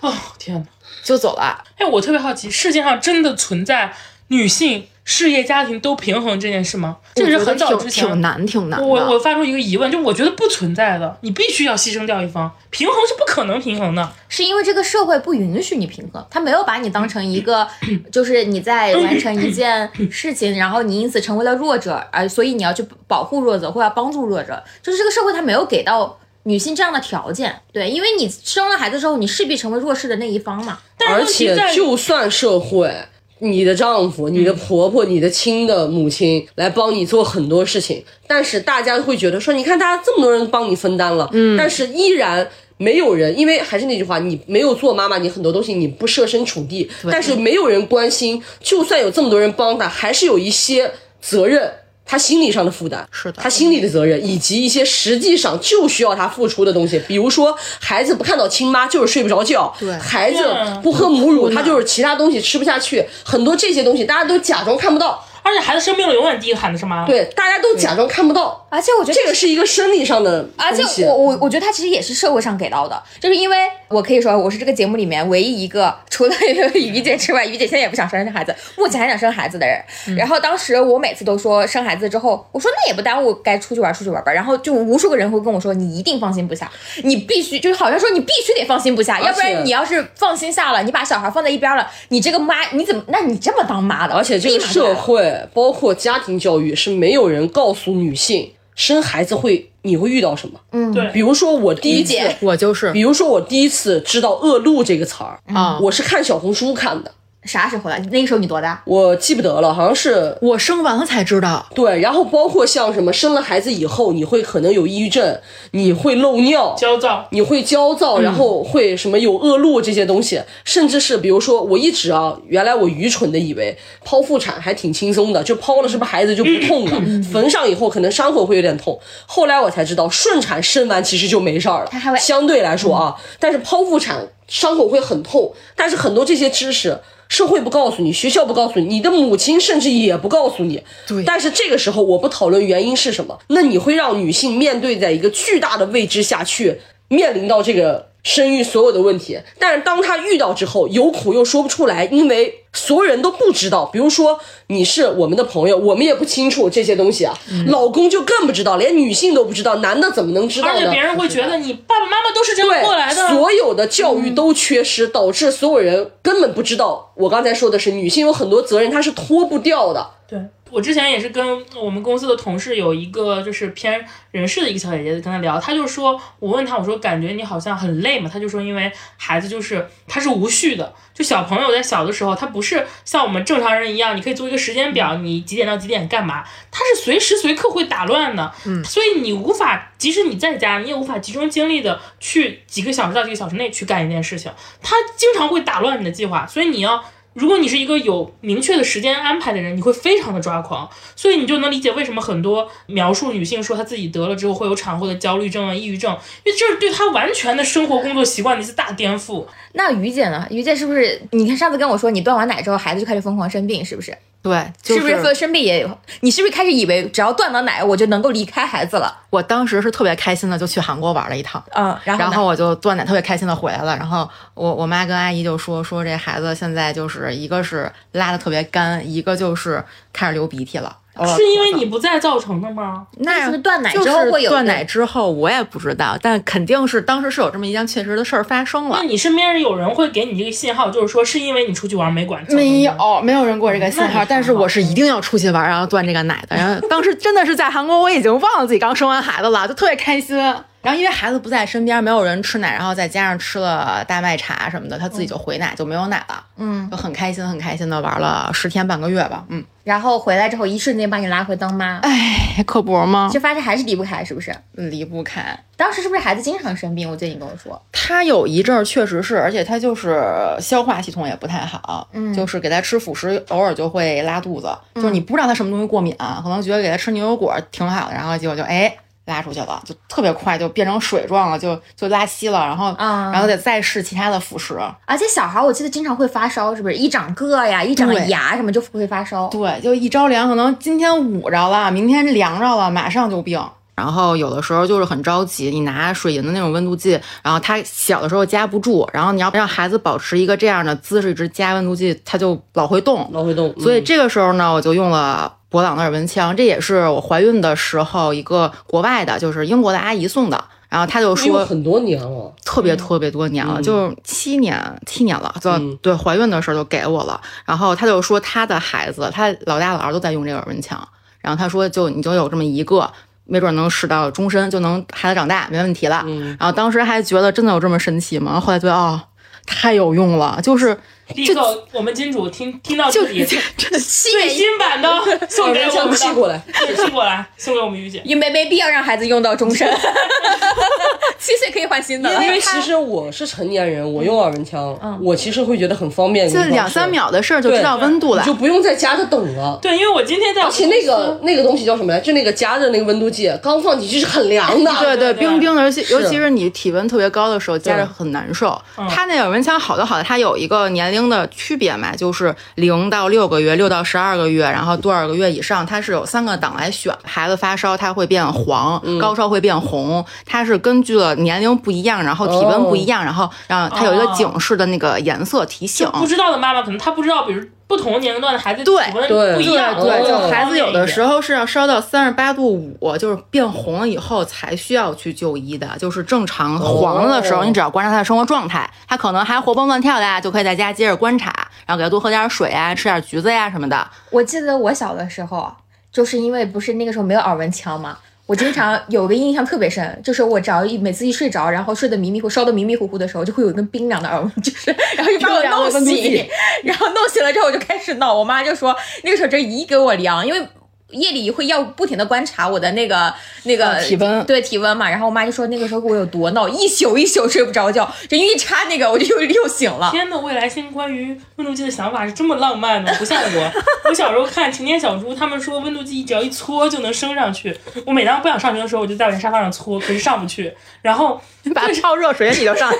哦天哪！就走了。哎，我特别好奇，世界上真的存在女性事业家庭都平衡这件事吗？这个是很早之前挺挺难，挺难的。我我发出一个疑问，就我觉得不存在的，你必须要牺牲掉一方，平衡是不可能平衡的。是因为这个社会不允许你平衡，他没有把你当成一个，就是你在完成一件事情，然后你因此成为了弱者，而所以你要去保护弱者或要帮助弱者，就是这个社会他没有给到女性这样的条件。对，因为你生了孩子之后，你势必成为弱势的那一方嘛。而且就算社会，你的丈夫、你的婆婆、你的亲的母亲来帮你做很多事情，但是大家会觉得说，你看大家这么多人帮你分担了，嗯，但是依然。没有人，因为还是那句话，你没有做妈妈，你很多东西你不设身处地，但是没有人关心，就算有这么多人帮他，还是有一些责任他心理上的负担，是的。他心理的责任，以及一些实际上就需要他付出的东西，比如说孩子不看到亲妈就是睡不着觉，对。孩子不喝母乳，他就是其他东西吃不下去，很多这些东西大家都假装看不到，而且孩子生病了，永远第一个喊的是妈。，对，大家都假装看不到，而且我觉得这个是一个生理上的而且我我我觉得他其实也是社会上给到的，就是因为我可以说我是这个节目里面唯一一个除了于姐之外，于姐现在也不想生孩子，目前还想生孩子的人。然后当时我每次都说生孩子之后，我说那也不耽误该出去玩出去玩吧。然后就无数个人会跟我说你一定放心不下，你必须就是好像说你必须得放心不下，要不然你要是放心下了，你把小孩放在一边了，你这个妈你怎么那你这么当妈的？而且这个社会包括家庭教育是没有人告诉女性生孩子会你会遇到什么。嗯。对。比如说我第一次，我就是。比如说我第一次知道“恶露”这个词儿，啊，我是看小红书看的，啥时候了？那个时候你多大？我记不得了，好像是我生完了才知道，对。然后包括像什么生了孩子以后，你会可能有抑郁症，你会漏尿。焦躁。你会焦躁，然后会什么有恶露这些东西，甚至是比如说，我一直啊，原来我愚蠢的以为剖腹产还挺轻松的，就剖了是不是孩子就不痛了？缝上以后可能伤口会有点痛，后来我才知道顺产生完其实就没事儿了，它还会相对来说啊，但是剖腹产伤口会很痛，但是很多这些知识。社会不告诉你，学校不告诉你，你的母亲甚至也不告诉你。对但是这个时候我不讨论原因是什么，那你会让女性面对在一个巨大的未知下去，面临到这个生育所有的问题。但是当他遇到之后，有苦又说不出来，因为所有人都不知道。比如说你是我们的朋友，我们也不清楚这些东西啊，老公就更不知道，连女性都不知道，男的怎么能知道呢？而且别人会觉得你爸爸妈妈都是这样，过来的。所有的教育都缺失，导致所有人根本不知道。我刚才说的是，女性有很多责任，她是脱不掉的。对我之前也是跟我们公司的同事有一个就是偏人事的一个小姐姐跟她聊，她就说，我问她我说感觉你好像很累嘛，她就说因为孩子就是他是无序的，就小朋友在小的时候他不是像我们正常人一样，你可以做一个时间表，你几点到几点干嘛，他是随时随刻会打乱的，嗯，所以你无法，即使你在家，你也无法集中精力的去几个小时到几个小时内去干一件事情，他经常会打乱你的计划，所以你要。如果你是一个有明确的时间安排的人，你会非常的抓狂，所以你就能理解为什么很多描述女性说她自己得了之后会有产后的焦虑症啊、抑郁症，因为这是对她完全的生活工作习惯的一次大颠覆。那于姐呢？于姐是不是？你看上次跟我说，你断完奶之后，孩子就开始疯狂生病，是不是？对，就是不是喝生病也有？你是不是开始以为只要断了奶，我就能够离开孩子了？我当时是特别开心的，就去韩国玩了一趟。嗯，然后然后我就断奶，特别开心的回来了。然后我我妈跟阿姨就说说这孩子现在就是一个是拉的特别干，一个就是开始流鼻涕了。是因为你不在造成的吗？那是断奶就是之后会有断奶之后，我也不知道，但肯定是当时是有这么一件确实的事儿发生了那。你身边有人会给你这个信号，就是说是因为你出去玩没管？没有，没有人给我这个信号，但是我是一定要出去玩，然后断这个奶的。然后当时真的是在韩国，我已经忘了自己刚生完孩子了，就特别开心。然后因为孩子不在身边，没有人吃奶，然后再加上吃了大麦茶什么的，他自己就回奶，就没有奶了。嗯，就很开心，很开心的玩了十天半个月吧。嗯，然后回来之后，一瞬间把你拉回当妈，哎，可不吗？就发现还是离不开，是不是？离不开。当时是不是孩子经常生病？我记得你跟我说，他有一阵儿确实是，而且他就是消化系统也不太好，嗯就是给他吃辅食，偶尔就会拉肚子，就是你不知道他什么东西过敏、啊可能觉得给他吃牛油果挺好的，然后结果就哎拉出去了，就特别快就变成水状了，就就拉稀了，然后、啊然后得再试其他的辅食，而且小孩我记得经常会发烧，是不是？一长个呀，一长对牙什么就会发烧。对，就一着凉，可能今天捂着了，明天凉着了，马上就病。然后有的时候就是很着急，你拿水银的那种温度计，然后他小的时候夹不住，然后你要让孩子保持一个这样的姿势，一直夹温度计，他就老会动。老会动，嗯所以这个时候呢，我就用了博朗的耳温枪，这也是我怀孕的时候一个国外的，就是英国的阿姨送的。然后她就说，很多年了，特别特别多年了，嗯就是七年七年了，就、嗯对怀孕的时候就给我了。然后他就说他的孩子，他老大老二都在用这个耳温枪，然后他说就你就有这么一个。没准能使到终身，就能孩子长大没问题了。嗯然后当时还觉得真的有这么神奇吗？后来觉得哦，太有用了，就是立刻我们金主听听到 这里，最最新版的 送给我枪们的，寄过来，对寄过来送给我们于姐。也没没必要让孩子用到终身，七岁可以换新的。因为其实我是成年人，我用耳温枪，我其实会觉得很方便。就两三秒的事儿就知道温度了你就。不用在家着等了。对，因为我今天在而且那个那个东西叫什么来？就那个加热那个温度计，刚放进去是很凉的。对对，冰冰的，而且尤其是你体温特别高的时候，夹着很难受。它那耳温枪好的好的，它有一个年龄的区别嘛，就是零到六个月，六到十二个月，然后多少个月以上，它是有三个档来选。孩子发烧它会变黄，高烧会变红，它是根据了年龄不一样，然后体温不一样，然后让它有一个警示的那个颜色提醒。不知道的妈妈可能她不知道，比如不同年龄段的孩子对对不一样，对对，就哦孩子有的时候候是要烧到三十八度五，就是变红了以后才需要去就医的。就是正常黄了的时候，哦你只要观察他的生活状态，他可能还活蹦乱跳的呀，就可以在家接着观察，然后给他多喝点水啊，吃点橘子呀什么的。我记得我小的时候，就是因为不是那个时候没有耳温枪嘛，我经常有个印象特别深，就是我只要一每次一睡着，然后睡得迷迷糊，烧得迷迷糊糊的时候，就会有一根冰凉的耳温，就是然后就把我弄醒，然后弄醒了之后我就开始闹，我妈就说那个时候这一给我量，因为。夜里会要不停的观察我的那个那个、体温对体温嘛，然后我妈就说那个时候我有多闹，一宿一宿睡不着觉，这一插那个我就又又醒了。天呐，未来星关于温度计的想法是这么浪漫的，不像我。我小时候看《晴天小猪》，他们说温度计只要一搓就能升上去。我每当不想上学的时候，我就在我家沙发上搓，可是上不去。然后把它泡热水里就上。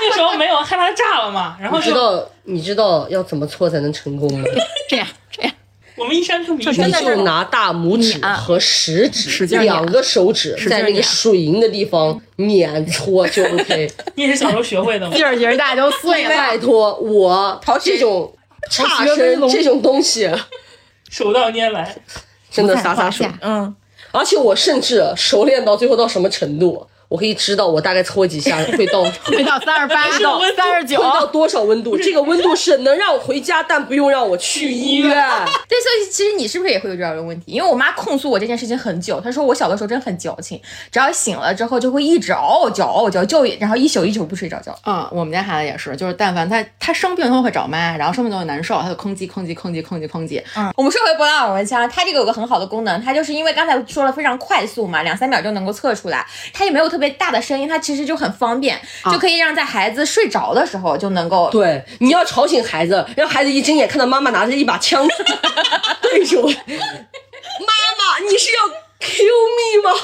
那时候没有害怕它炸了嘛，然后就你知道你知道要怎么搓才能成功吗？这样，我们一山更比一你山高。就拿大拇指和食指两个手指在那个水银的地方碾搓就 OK。你也是小时候学会的吗？劲儿劲儿大就碎了。拜托我这种差生这种东西，手到拈来，真的洒洒水。嗯，而且我甚至熟练到最后到什么程度，我可以知道我大概搓几下 会到会到三十八是温度三十九会，到多少温度。这个温度是能让我回家，但不用让我去医院。对，所以其实你是不是也会有这样的问题？因为我妈控诉我这件事情很久，她说我小的时候真的很矫情，只要醒了之后就会一直嗷嗷叫嗷嗷叫，就然后一宿一宿不睡着觉。嗯，我们家孩子也是，就是但凡他他生病他会找妈，然后生病就会难受，他就吭叽吭叽吭叽吭叽吭叽。嗯我们说回博朗耳纹枪，它这个有个很好的功能，它就是因为刚才说了非常快速嘛，两三秒就能够测出来，它也没有特别大的声音，它其实就很方便，就可以让在孩子睡着的时候就能够。对，你要吵醒孩子，让孩子一睁眼看到妈妈拿着一把枪 对着我，妈妈，你是要 kill me 吗？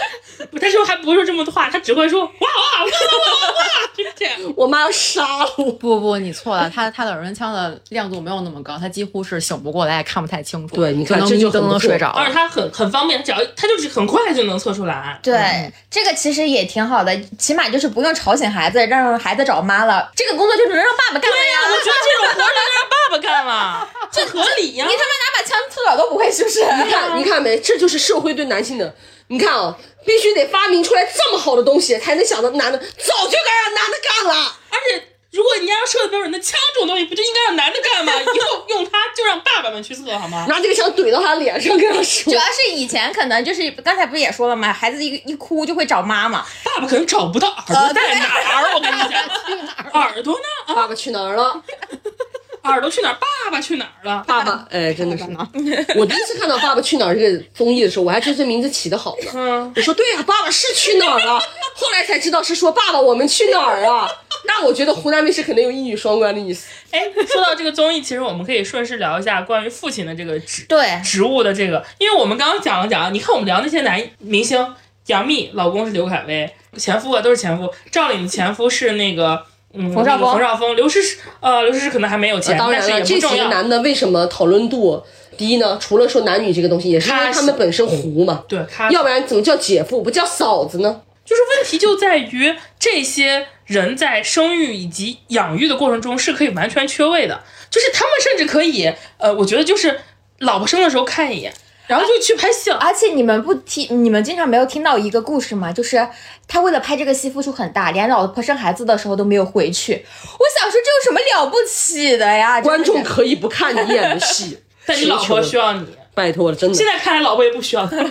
他说还不是这么话，他只会说哇哇哇哇哇哇，就是这样。我妈要杀我。不不，你错了，他他的耳温枪的亮度没有那么高，他几乎是醒不过来，也看不太清楚。对你看能这就迷瞪很不错能睡着。而且它很很方便，只要它就是很快就能测出来。对，这个其实也挺好的，起码就是不用吵醒孩子，让孩子找妈了。这个工作就是能让爸爸干了呀。我觉得这种活儿能让爸爸干了，这合理呀、你他妈拿把枪厕所都不会，是不是？你看，你看没？这就是社会对男性的。你看啊，必须得发明出来这么好的东西，才能想到男的早就该让男的干了。而且，如果你要设的标准，那枪这种东西不就应该让男的干吗？以后用它就让爸爸们去测好吗？拿这个枪怼到他脸上，跟他说主要是以前可能就是刚才不是也说了吗？孩子一一哭就会找妈妈，爸爸可能找不到耳朵在哪儿，我跟你讲，耳朵呢？爸爸去哪儿了？耳朵去哪儿？爸爸去哪儿了？爸爸，哎，真的是。我第一次看到《爸爸去哪儿》这个综艺的时候，我还觉得这名字起的好呢。嗯，我说对呀、爸爸是去哪儿了？后来才知道是说爸爸我们去哪儿啊？那我觉得湖南卫视肯定有一语双关的意思。哎，说到这个综艺，其实我们可以顺势聊一下关于父亲的这个职对职务的这个，因为我们刚刚讲了讲，你看我们聊那些男明星，杨幂老公是刘恺威，前夫啊都是前夫，赵丽的前夫是那个。嗯，冯绍峰冯绍峰，刘诗诗，呃，刘诗诗可能还没有钱，当然了，这几个也不重要。男的为什么讨论度低呢？除了说男女这个东西，也是因为他他们本身糊嘛。对，要不然怎么叫姐夫不叫嫂子呢？就是问题就在于这些人在生育以及养育的过程中是可以完全缺位的，就是他们甚至可以，呃，我觉得就是老婆生的时候看一眼，然后就去拍戏了。而且你们不听，你们经常没有听到一个故事吗？就是他为了拍这个戏付出很大，连老婆生孩子的时候都没有回去。我想说，这有什么了不起的呀？观众可以不看你演的戏，但你老婆需要，要你，拜托了，真的现。在看来老婆也不需要他，很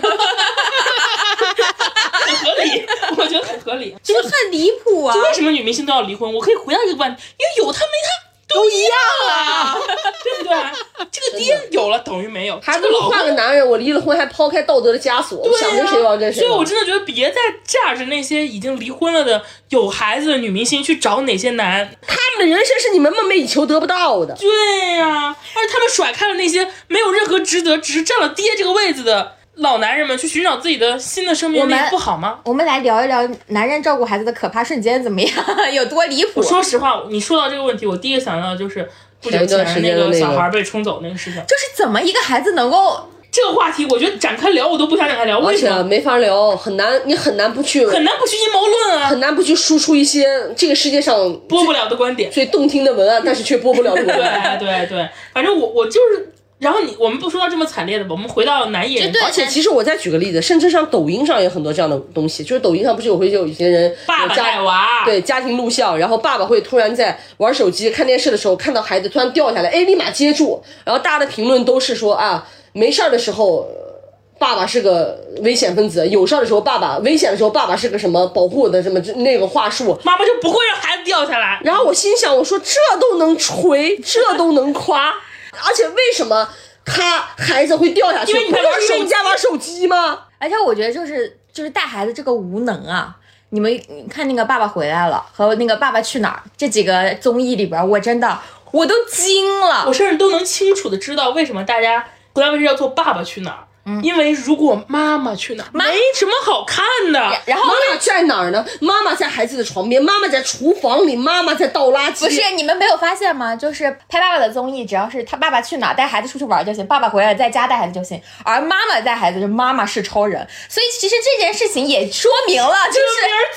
合理，我觉得很合理。这个很离谱啊！就为什么女明星都要离婚？我可以回答这个问题，因为有他没他都一样啊，对不对？这个爹有了等于没有，还不如换个男人，我离了婚还抛开道德的枷锁，对想跟谁玩跟谁所以，我。真的觉得别再架着那些已经离婚了的、有孩子的女明星去找哪些男。他们的人生是你们梦寐以求得不到的。对呀、而且他们甩开了那些没有任何值得，只是占了爹这个位子的老男人们，去寻找自己的新的生命力，不好吗？我们来聊一聊男人照顾孩子的可怕瞬间怎么样？有多离谱？说实话，你说到这个问题，我第一个想到的就是不久前那个小孩被冲走那个事情。就是怎么一个孩子能够这个话题，我觉得展开聊我都不想展开聊，为什么？没法聊，很难，你很难不去，很难不去阴谋论啊，很难不去输出一些这个世界上播不了的观点。最动听的文案，但是却播不了的文案。对对对，反正我我就是，然后你我们不说到这么惨烈的吧，我们回到男艺人，对而且其实我再举个例子，甚至上抖音上也有很多这样的东西，就是抖音上不是有会有一些人爸爸带娃，对家庭录像，然后爸爸会突然在玩手机看电视的时候看到孩子突然掉下来，哎，立马接住，然后大家的评论都是说啊，没事儿的时候。呃爸爸是个危险分子，有事儿的时候爸爸危险的时候爸爸是个什么保护我的什么那个话术，妈妈就不会让孩子掉下来。然后我心想，我说这都能吹，这都能夸，而且为什么他孩子会掉下去？因为你在玩手你在玩手机吗？而且我觉得就是就是带孩子这个无能啊，你们看那个《爸爸回来了》和那个《爸爸去哪儿》这几个综艺里边，我真的我都惊了我。甚至都能清楚的知道为什么大家湖南卫视要做《爸爸去哪儿》。因为如果妈妈去哪儿，没什么好看的。然后妈妈在哪儿呢？妈妈在孩子的床边，妈妈在厨房里，妈妈在倒垃圾。不是你们没有发现吗？就是拍爸爸的综艺，只要是他爸爸去哪儿带孩子出去玩就行，爸爸回来在家带孩子就行，而妈妈带孩子就妈妈是超人。所以其实这件事情也说明了，就是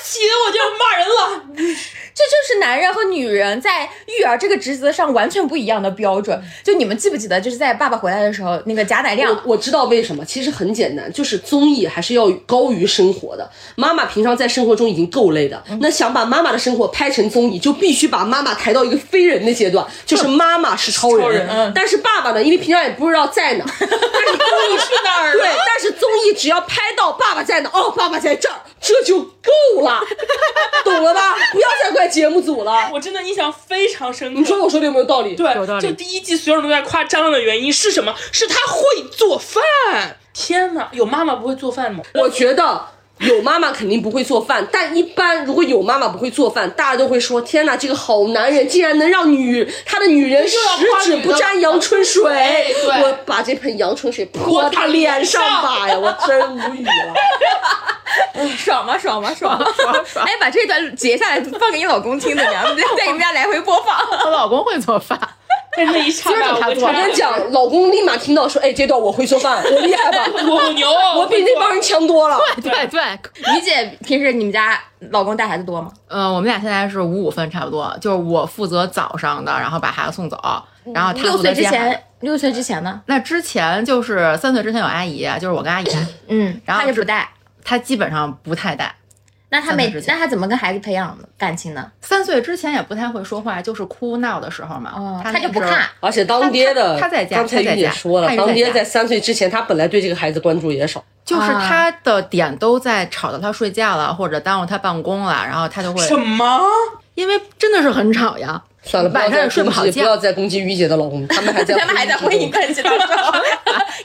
起的我就要骂人了。这就是男人和女人在育儿这个职责上完全不一样的标准。就你们记不记得，就是在爸爸回来的时候，那个贾乃亮我我知道为什么，其实很简单，就是综艺还是要高于生活的。妈妈平常在生活中已经够累的，那想把妈妈的生活拍成综艺，就必须把妈妈抬到一个非人的阶段，就是妈妈是超人。超人嗯但是爸爸呢，因为平常也不知道在哪儿，但是综艺去哪儿了对，但是综艺只要拍到爸爸在哪，哦，爸爸在这儿，这就够了，懂了吧？不要再怪节目组了。我真的印象非常深刻。你说我说的有没有道理？对，有道理就第一季所有人都在夸张亮的原因是什么？是他会做饭。天哪，有妈妈不会做饭吗？我觉得有妈妈肯定不会做饭，但一般如果有妈妈不会做饭，大家都会说：天哪，这个好男人竟然能让女他的女人十指不沾阳春水。我把这盆阳春水泼他脸上吧呀！我真无语了。爽吗？爽吗？爽爽爽！哎，把这段截下来放给你老公听怎么样？在在你们家来回播放。我老公会做饭，在那一刹那，我跟我跟你讲，老公立马听到说：哎，这段我会做饭，我厉害吧？我牛，我比那帮人强多了。对 对。对，你姐平时你们家老公带孩子多吗？嗯，我们俩现在是五五分差不多，就是我负责早上的，然后把孩子送走，然后他负责六岁之前，六岁之前呢？那之前就是三岁之前有阿姨，就是我跟阿姨，嗯，然后他就不带。她基本上不太带。那他每三岁之前那他怎么跟孩子培养感情呢？三岁之前也不太会说话，就是哭闹的时候嘛，哦，他他就不看。而且当爹的，他他在家刚才玉姐他在家说了，他是在家当爹在三岁之前，他本来对这个孩子关注也少。就是啊他的点都在吵到他睡觉了，或者耽误他办公了，然后他就会什么？因为真的是很吵呀。算了，晚上也睡不好觉不要再攻击于姐的老公，他们还在 他们还在婚姻关系当中，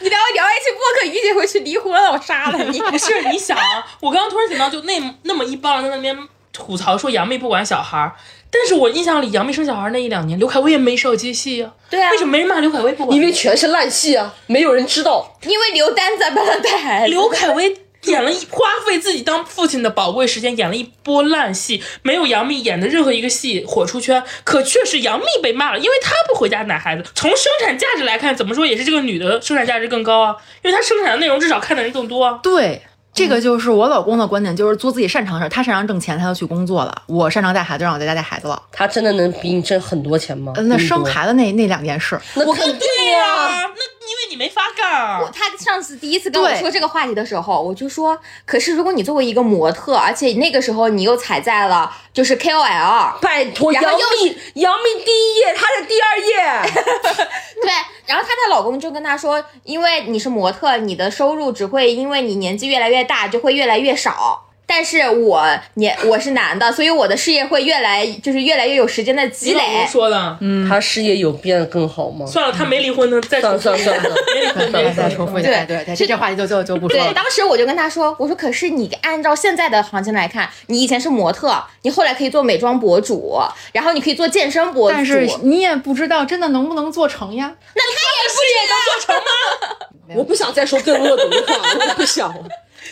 你聊一 聊一期播客，于姐回去离婚了，我杀了你！不是，你想啊，我刚刚突然想到，就那那么一帮人在那边吐槽说杨幂不管小孩儿，但是我印象里杨幂生小孩那一两年，刘恺威也没少接戏呀、对啊为什么没人骂刘恺威不管？因为全是烂戏啊，没有人知道。因为刘丹在帮他带孩子。刘恺威演了一花费自己当父亲的宝贵时间，演了一波烂戏，没有杨幂演的任何一个戏火出圈。可却是杨幂被骂了，因为她不回家奶孩子。从生产价值来看，怎么说也是这个女的生产价值更高啊，因为她生产的内容至少看的人更多啊。对，这个就是我老公的观点，就是做自己擅长的事儿。他擅长挣钱，他就去工作了；我擅长带孩子，让我在家带孩子了。他真的能比你挣很多钱吗？呃那生孩子那那两件事，那肯定对呀、那因为你没法干啊。他上次第一次跟我说这个话题的时候，我就说，可是如果你作为一个模特，而且那个时候你又踩在了就是 KOL，拜托，杨幂，杨幂第一页，她的第二页。对，然后她的老公就跟她说，因为你是模特，你的收入只会因为你年纪越来越大就会越来越少。但是我年我是男的，所以我的事业会越来就是越来越有时间的积累。说的，嗯，他事业有变得更好吗？算了，他没离婚呢，再算了算了算了，没离婚，再重复一下，对哎对对，这这话题就就就不说对，了。当时我就跟他说，我说可是你按照现在的行情来看，你以前是模特，你后来可以做美妆博主，然后你可以做健身博主，但是你也不知道真的能不能做成呀。那他也不也能做成吗？我不想再说更恶毒的话，我不想。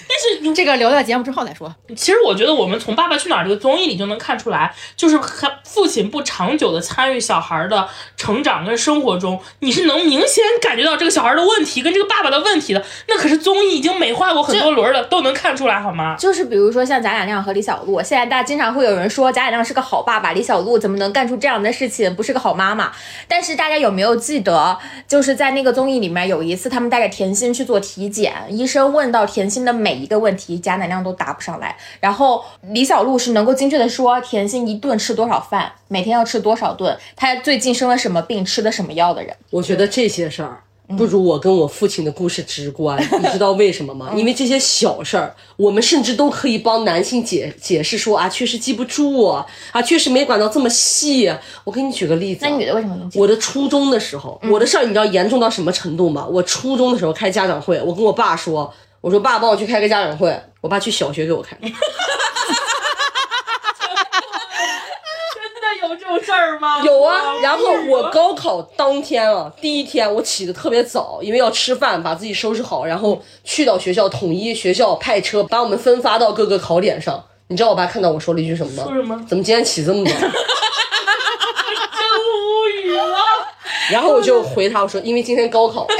但是这个留在节目之后再说。其实我觉得我们从《爸爸去哪儿》这个综艺里就能看出来，就是很父亲不长久的参与小孩的成长跟生活中，你是能明显感觉到这个小孩的问题跟这个爸爸的问题的。那可是综艺已经美化过很多轮了，都能看出来好吗？就是比如说像贾乃亮和李小璐，现在大家经常会有人说贾乃亮是个好爸爸，李小璐怎么能干出这样的事情，不是个好妈妈。但是大家有没有记得，就是在那个综艺里面有一次，他们带着甜心去做体检，医生问到甜心的每一个问题，贾乃亮都答不上来。然后李小璐是能够精确的说甜心一顿吃多少饭，每天要吃多少顿，她最近生了什么病，吃的什么药的人。我觉得这些事儿不如我跟我父亲的故事直观，你知道为什么吗？因为这些小事儿，我们甚至都可以帮男性解解释说啊，确实记不住啊，确实没管到这么细。我给你举个例子啊，那女的为什么能记？我的初中的时候，我的事儿你知道严重到什么程度吗？我初中的时候开家长会，我跟我爸说，我说爸，帮我去开个家长会。我爸去小学给我开，真的有这种事儿吗？有啊。然后我高考当天啊，第一天我起的特别早，因为要吃饭，把自己收拾好，然后去到学校，统一学校派车把我们分发到各个考点上。你知道我爸看到我说了一句什么吗？说什么怎么今天起这么早？真无语了。然后我就回他，我说因为今天高考。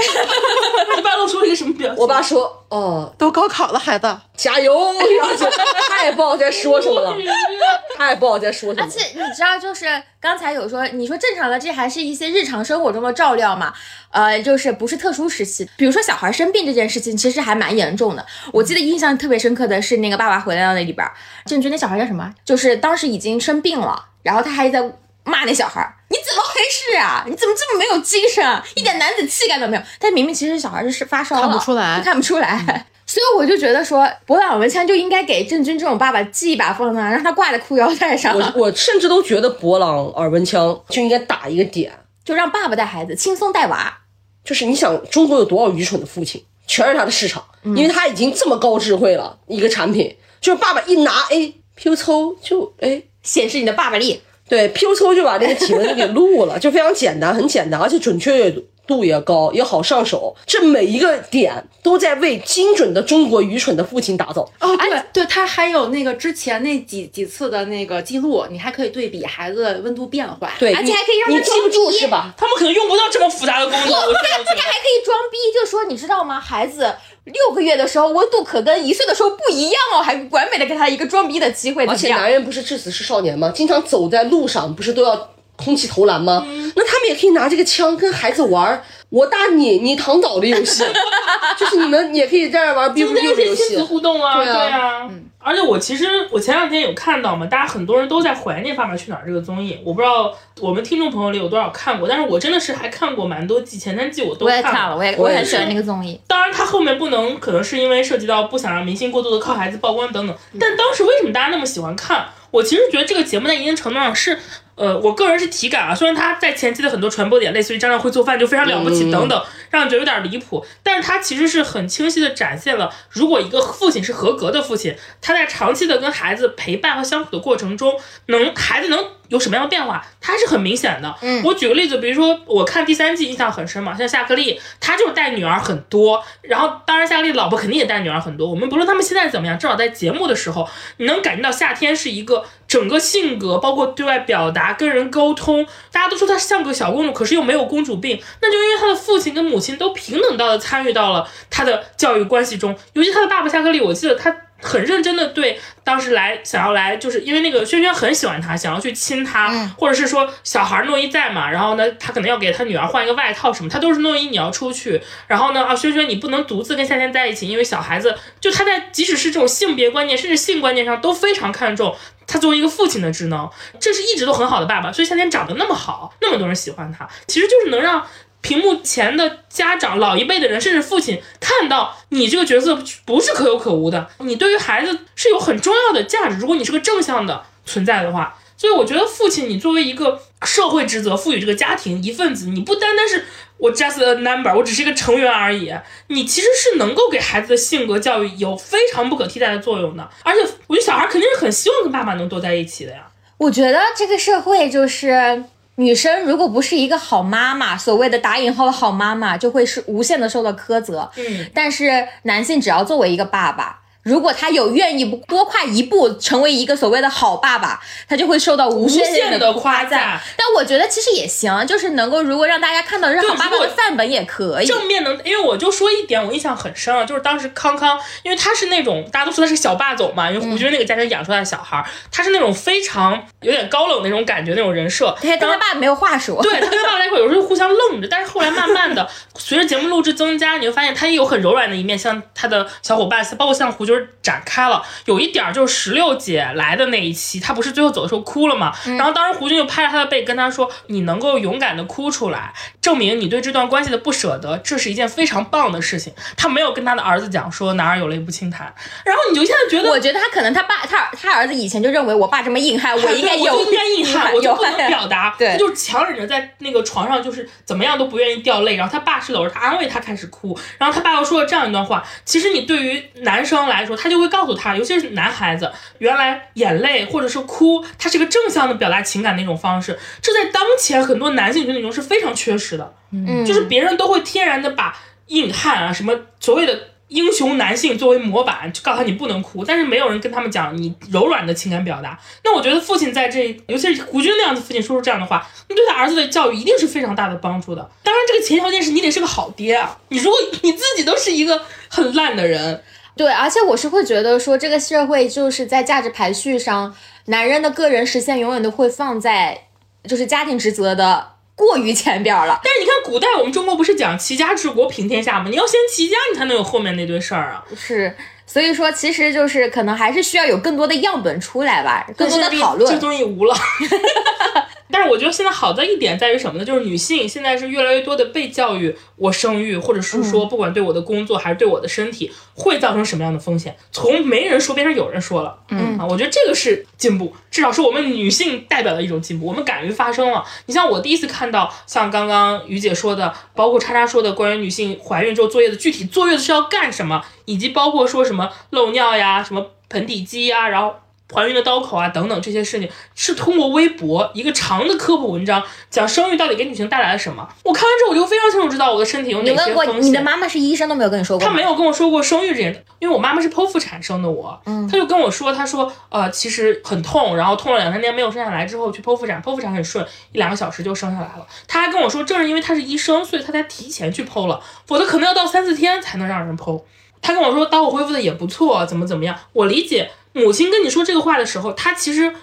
你爸露出了一个什么表情？我爸说哦，都高考了，孩子，加油！然后就他也不好再说什么了，他也不好再说什么而。且你知道，就是刚才有说，你说正常的，这还是一些日常生活中的照料嘛？呃，就是不是特殊时期，比如说小孩生病这件事情，其实还蛮严重的。我记得印象特别深刻的是那个《爸爸回来了》那里边，郑钧那小孩叫什么？就是当时已经生病了，然后他还在骂那小孩儿。你怎么回事啊？你怎么这么没有精神啊？一点男子气概都没有。但明明其实小孩是发烧了，看不出来看不出来。所以我就觉得说，博朗文强就应该给郑钧这种爸爸寄一把风啊，让他挂在裤腰带上。我我甚至都觉得博朗耳温枪就应该打一个点，就让爸爸带孩子，轻松带娃。就是你想中国有多少愚蠢的父亲，全是他的市场，因为他已经这么高智慧了，一个产品就是爸爸一拿，哎，Q 抽就哎。显示你的爸爸力。对，Q 抽就把这个体温就给录了，就非常简单，很简单，而且准确度也高，也好上手。这每一个点都在为精准的中国愚蠢的父亲打造。哦，对对，他还有那个之前那几几次的那个记录，你还可以对比孩子温度变化。对，而且还可以让他你记不住装逼是吧？他们可能用不到这么复杂的功能。我现在觉得还可以装逼，就说你知道吗？孩子六个月的时候温度可跟一岁的时候不一样哦，还完美的给他一个装逼的机会，而且？男人不是至死是少年吗？经常走在路上，不是都要空气投篮吗？那他们也可以拿这个枪跟孩子玩我打你，你躺倒的游戏，就是你们也可以在这玩 biu 增加 biu 的游戏。互动啊，对啊啊，而且我其实我前两天有看到嘛，大家很多人都在怀念《爸爸去哪儿》这个综艺，我不知道我们听众朋友里有多少看过，但是我真的是还看过蛮多季，前三季我都我也看看了，我也我也很喜欢那个综艺。当然，它后面不能，可能是因为涉及到不想让明星过度的靠孩子曝光等等。但当时为什么大家那么喜欢看？我其实觉得这个节目在一定程度上是，呃，我个人是体感啊。虽然他在前期的很多传播点，类似于张亮会做饭就非常了不起等等，让人觉得有点离谱，但是他其实是很清晰的展现了，如果一个父亲是合格的父亲，他在长期的跟孩子陪伴和相处的过程中，能孩子能有什么样的变化，他是很明显的。嗯，我举个例子，比如说我看第三季印象很深嘛，像夏克立，他就是带女儿很多，然后当然夏克立的老婆肯定也带女儿很多。我们不论他们现在怎么样，至少在节目的时候，你能感觉到夏天是一个整个性格，包括对外表达、跟人沟通，大家都说她像个小公主，可是又没有公主病，那就因为她的父亲跟母亲都平等到的参与到了她的教育关系中，尤其她的爸爸夏克立，我记得他。很认真的对当时来想要来，就是因为那个轩轩很喜欢他，想要去亲他，或者是说小孩诺一在嘛，然后呢，他可能要给他女儿换一个外套什么，他都是诺一你要出去，然后呢，啊轩轩你不能独自跟夏天在一起，因为小孩子就他在即使是这种性别观念，甚至性观念上都非常看重他作为一个父亲的职能，这是一直都很好的爸爸，所以夏天长得那么好，那么多人喜欢他，其实就是能让。屏幕前的家长、老一辈的人，甚至父亲看到你这个角色不是可有可无的，你对于孩子是有很重要的价值。如果你是个正向的存在的话，所以我觉得父亲，你作为一个社会职责赋予这个家庭一份子，你不单单是我 just a number，我只是一个成员而已，你其实是能够给孩子的性格教育有非常不可替代的作用的。而且，我觉得小孩肯定是很希望跟爸爸能多在一起的呀。我觉得这个社会就是女生，如果不是一个好妈妈，所谓的打引号的好妈妈，就会是无限的受到苛责。嗯，但是男性只要作为一个爸爸。如果他有愿意多跨一步成为一个所谓的好爸爸，他就会受到无限的夸赞。但我觉得其实也行，就是能够如果让大家看到是好爸爸的范本也可以。正面能，因为我就说一点，我印象很深啊，就是当时康康，因为他是那种大家都说他是小霸总嘛，因为胡军那个家庭养出来的小孩，他是那种非常有点高冷那种感觉那种人设。他跟他爸没有话说。对他跟爸爸在一块有时候互相愣着，但是后来慢慢的随着节目录制增加，你会发现他也有很柔软的一面，像他的小伙伴，包括像胡军展开了。有一点就是石榴姐来的那一期，她不是最后走的时候哭了吗？然后当时胡军就拍着她的背跟她说：“你能够勇敢的哭出来，证明你对这段关系的不舍得，这是一件非常棒的事情。”她没有跟她的儿子讲说“男儿有泪不轻弹”。然后你就现在觉得，我觉得他可能他爸他他儿子以前就认为我爸这么硬汉，我应该有应该硬汉，我就不能表达，对，就强忍着在那个床上就是怎么样都不愿意掉泪。然后他爸是搂着他安慰他开始哭，然后他爸又说了这样一段话：其实你对于男生来说，他就会告诉他，尤其是。男孩子原来眼泪或者是哭，它是个正向的表达情感的一种方式，这在当前很多男性群体中是非常缺失的。嗯，就是别人都会天然的把硬汉啊什么所谓的英雄男性作为模板，就告诉他你不能哭，但是没有人跟他们讲你柔软的情感表达。那我觉得父亲在这，尤其是胡军那样的父亲说出这样的话，那对他儿子的教育一定是非常大的帮助的。当然，这个前条件是你得是个好爹啊，你如果你自己都是一个很烂的人。对，而且我是会觉得说，这个社会就是在价值排序上，男人的个人实现永远都会放在就是家庭职责的过于前边了。但是你看，古代我们中国不是讲齐家治国平天下吗？你要先齐家，你才能有后面那堆事儿啊。是，所以说其实就是可能还是需要有更多的样本出来吧，更多的讨论。这东西无了。但是我觉得现在好的一点在于什么呢？就是女性现在是越来越多的被教育，我生育或者是说不管对我的工作还是对我的身体会造成什么样的风险，从没人说变成有人说了。嗯啊，我觉得这个是进步，至少是我们女性代表的一种进步。我们敢于发声了。你像我第一次看到像刚刚于姐说的，包括叉叉说的关于女性怀孕之后坐月子具体坐月子是要干什么，以及包括说什么漏尿呀、什么盆底肌呀，然后。怀孕的刀口啊，等等这些事情，是通过微博一个长的科普文章讲生育到底给女性带来了什么。我看完之后，我就非常清楚知道我的身体有哪些风险。你问过你的妈妈是医生都没有跟你说过？她没有跟我说过生育这件，因为我妈妈是剖腹产生的我，嗯，她就跟我说，她说呃其实很痛，然后痛了两三天没有生下来之后去剖腹产，剖腹产很顺，一两个小时就生下来了。她还跟我说，正是因为她是医生，所以她才提前去剖了，否则可能要到三四天才能让人剖。她跟我说，刀口恢复的也不错，怎么怎么样，我理解。母亲跟你说这个话的时候，她其实，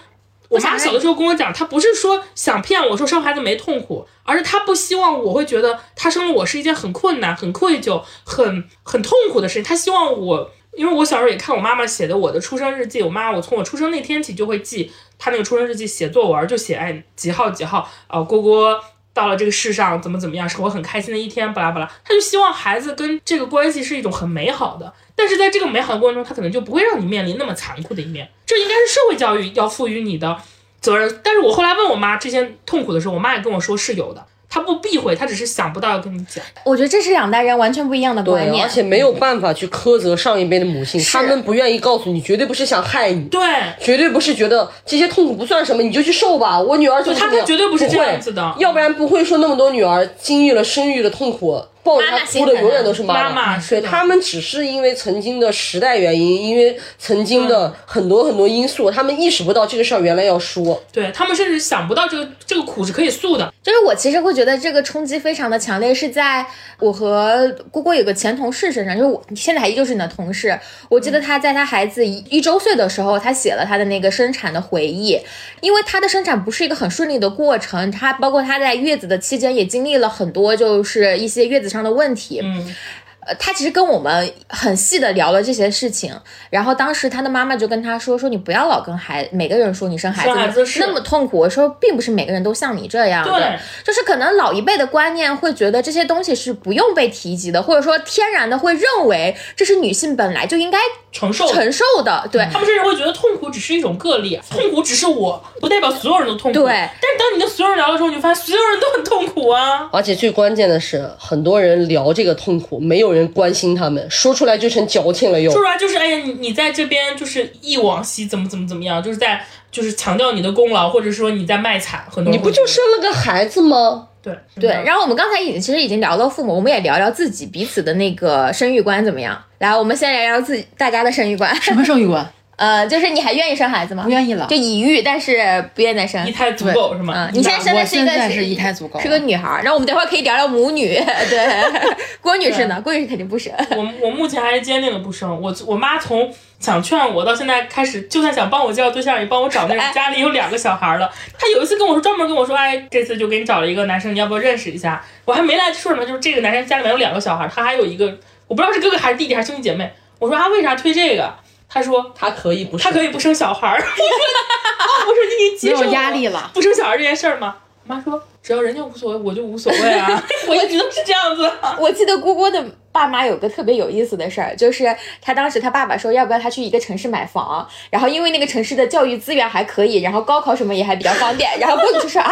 我妈小的时候跟我讲，她不是说想骗我说生孩子没痛苦，而是她不希望我会觉得她生了我是一件很困难、很愧疚、很很痛苦的事情。她希望我，因为我小时候也看我妈妈写的我的出生日记，我妈我从我出生那天起就会记她那个出生日记，写作文就写哎几号几号啊，郭郭。到了这个世上怎么怎么样，是我很开心的一天，巴拉巴拉。他就希望孩子跟这个关系是一种很美好的，但是在这个美好的过程中，他可能就不会让你面临那么残酷的一面。这应该是社会教育要赋予你的责任。但是我后来问我妈这些痛苦的时候，我妈也跟我说是有的。他不避讳，他只是想不到要跟你讲。我觉得这是两代人完全不一样的观念，而且没有办法去苛责上一辈的母亲，他们不愿意告诉你，绝对不是想害你，对，绝对不是觉得这些痛苦不算什么，你就去受吧。我女儿就他们绝对不是这样子的，要不然不会说那么多女儿经历了生育的痛苦。抱着他哭的永远都是妈妈，对他们只是因为曾经的时代原因，因为曾经的很多很多因素，他们意识不到这个事儿原来要说，对他们甚至想不到这个这个苦是可以诉的。就是我其实会觉得这个冲击非常的强烈，是在我和姑姑有个前同事身上，就是我现在还依旧是你的同事。我记得他在他孩子一一周岁的时候，他写了他的那个生产的回忆，因为他的生产不是一个很顺利的过程，他包括他在月子的期间也经历了很多，就是一些月子上。的问题，嗯，呃他其实跟我们很细的聊了这些事情，然后当时他的妈妈就跟他说说你不要老跟孩每个人说你生孩子那么痛苦，我说并不是每个人都像你这样的对，就是可能老一辈的观念会觉得这些东西是不用被提及的，或者说天然的会认为这是女性本来就应该承受承受的，对。他们甚至会觉得痛苦只是一种个例，痛苦只是我，不代表所有人都痛苦。对但是当你跟所有人聊的时候，你就发现所有人都很痛苦啊。而且最关键的是，很多人聊这个痛苦，没有人关心他们，说出来就成矫情了又。说出来就是，哎呀，你你在这边就是忆往昔，怎么怎么怎么样，就是在就是强调你的功劳，或者说你在卖惨。很多你不就生了个孩子吗？对对，然后我们刚才已经其实已经聊到父母，我们也聊聊自己彼此的那个生育观怎么样。来，我们先聊聊自己大家的生育观。什么生育观？呃，就是你还愿意生孩子吗？不愿意了就已育，但是不愿意再生一。胎足够是吗？嗯，你现在生的是一个现在是一胎足够是个女孩。然后我们等会儿可以聊聊母女。对，郭女士呢？郭女士肯定不生。我我目前还是坚定的不生。我我妈从想劝我到现在开始，就算想帮我介绍对象，也帮我找那种家里有两个小孩的。他有一次跟我说，专门跟我说，哎，这次就给你找了一个男生，你要不要认识一下？我还没来说什么，就是这个男生家里面有两个小孩，他还有一个，我不知道是哥哥还是弟弟还是兄弟姐妹。我说啊，为啥推这个？他说他可以不，他可以不生小孩儿。我说啊，我说你已经接受压力了。不生小孩这件事儿吗？我妈说，只要人家无所谓，我就无所谓啊。我一直都是这样子。我记得郭郭的爸妈有个特别有意思的事儿，就是他当时他爸爸说要不要他去一个城市买房，然后因为那个城市的教育资源还可以，然后高考什么也还比较方便，然后郭女就说啊，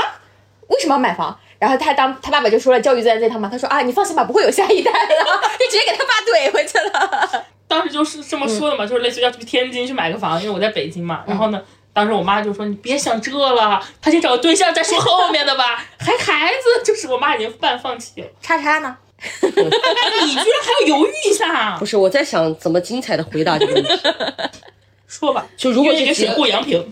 为什么要买房？然后他当他爸爸就说了教育资源最他妈，他说啊你放心吧，不会有下一代了，就直接给他爸怼回去了。当时就是这么说的嘛，就是类似于要去天津去买个房，因为我在北京嘛。然后呢，当时我妈就说：“你别想这了，他先找个对象再说后面的吧。”还孩子，就是我妈已经半放弃了。叉叉呢？你居然还要犹豫一下不？是我在想怎么精彩的回答这个问题。说吧，就如果约一个是节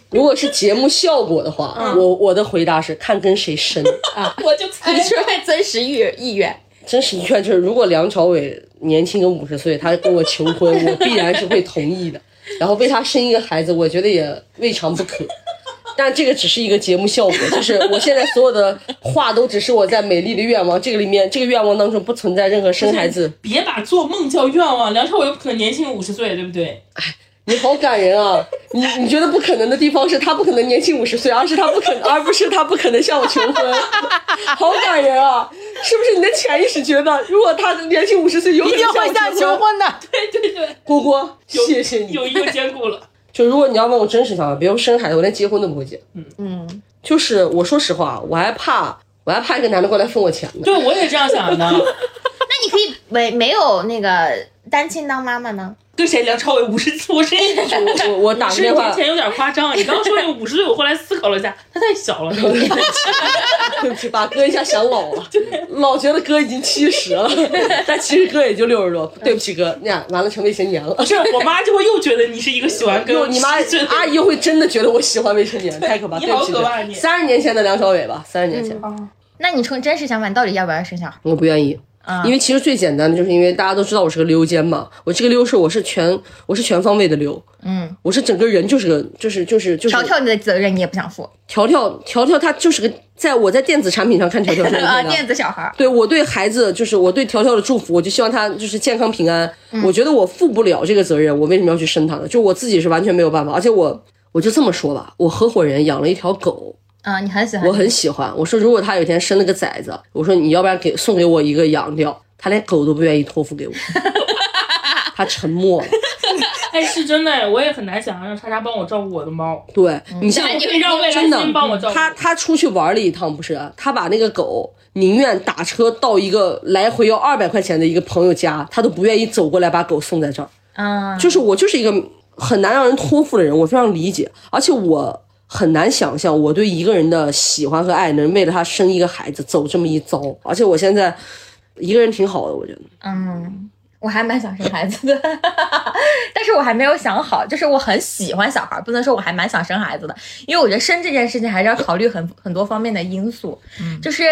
如果是节目效果的话，嗯我我的回答是看跟谁生。我就猜你说真实意意愿。真实意愿就是，如果梁朝伟年轻个五十岁，他跟我求婚，我必然是会同意的。然后为他生一个孩子，我觉得也未尝不可。但这个只是一个节目效果，就是我现在所有的话都只是我在美丽的愿望这个里面，这个愿望当中不存在任何生孩子。别把做梦叫愿望。梁朝伟不可能年轻五十岁，对不对？哎你好感人啊！你你觉得不可能的地方是他不可能年轻五十岁，而是他不可能，而不是他不可能向我求婚，好感人啊！是不是你的潜意识觉得，如果他年轻五十岁，有可一定能向我会向求求婚？的。对对对，郭郭，谢谢你。友谊又兼顾了。就如果你要问我真实想法，别说生孩子，我连结婚都不会结。嗯，就是我说实话，我还怕，我还怕一个男的过来分我钱呢。对，我也这样想的。你可以没没有那个单亲当妈妈呢？跟谁？梁朝伟五十五十一我我我打个电话，之前有点夸张。你刚刚说那个五十岁，我后来思考了一下，他太小了。对不起，把哥一下想老了，老觉得哥已经七十了，但其实哥也就六十多。对不起哥，那样完了成未成年了。是我妈就会又觉得你是一个喜欢哥你妈阿姨又会真的觉得我喜欢未成年，太可怕。对不起，三十年前的梁朝伟吧，三十年前，那你从真实想法，你到底要不要生小孩？我不愿意。啊因为其实最简单的，就是因为大家都知道我是个溜肩嘛，我这个溜是我是全我是全方位的溜，嗯，我是整个人就是个就是就是就是条条你的责任你也不想负条条条条，他就是个在我在电子产品上看条条是 OK 啊，的。电子小孩儿。对我对孩子，就是我对条条的祝福，我就希望他就是健康平安。我觉得我负不了这个责任，我为什么要去生他呢？就我自己是完全没有办法，而且我我就这么说吧，我合伙人养了一条狗，嗯，你很喜欢。我很喜欢。我说如果他有一天生了个崽子，我说你要不然给送给我一个养掉，他连狗都不愿意托付给我，他沉默了。哎，是真的哎，我也很难想象让叉叉帮我照顾我的猫。对你像你让未来真的帮我照顾他他出去玩了一趟，不是他把那个狗宁愿打车到一个来回要二百块钱的一个朋友家，他都不愿意走过来把狗送在这儿。嗯，就是我就是一个很难让人托付的人，我非常理解，而且我很难想象我对一个人的喜欢和爱能为了他生一个孩子走这么一遭，而且我现在一个人挺好的，我觉得。嗯，我还蛮想生孩子的，但是我还没有想好，就是我很喜欢小孩，不能说我还蛮想生孩子的，因为我觉得生这件事情还是要考虑很很多方面的因素，嗯，就是。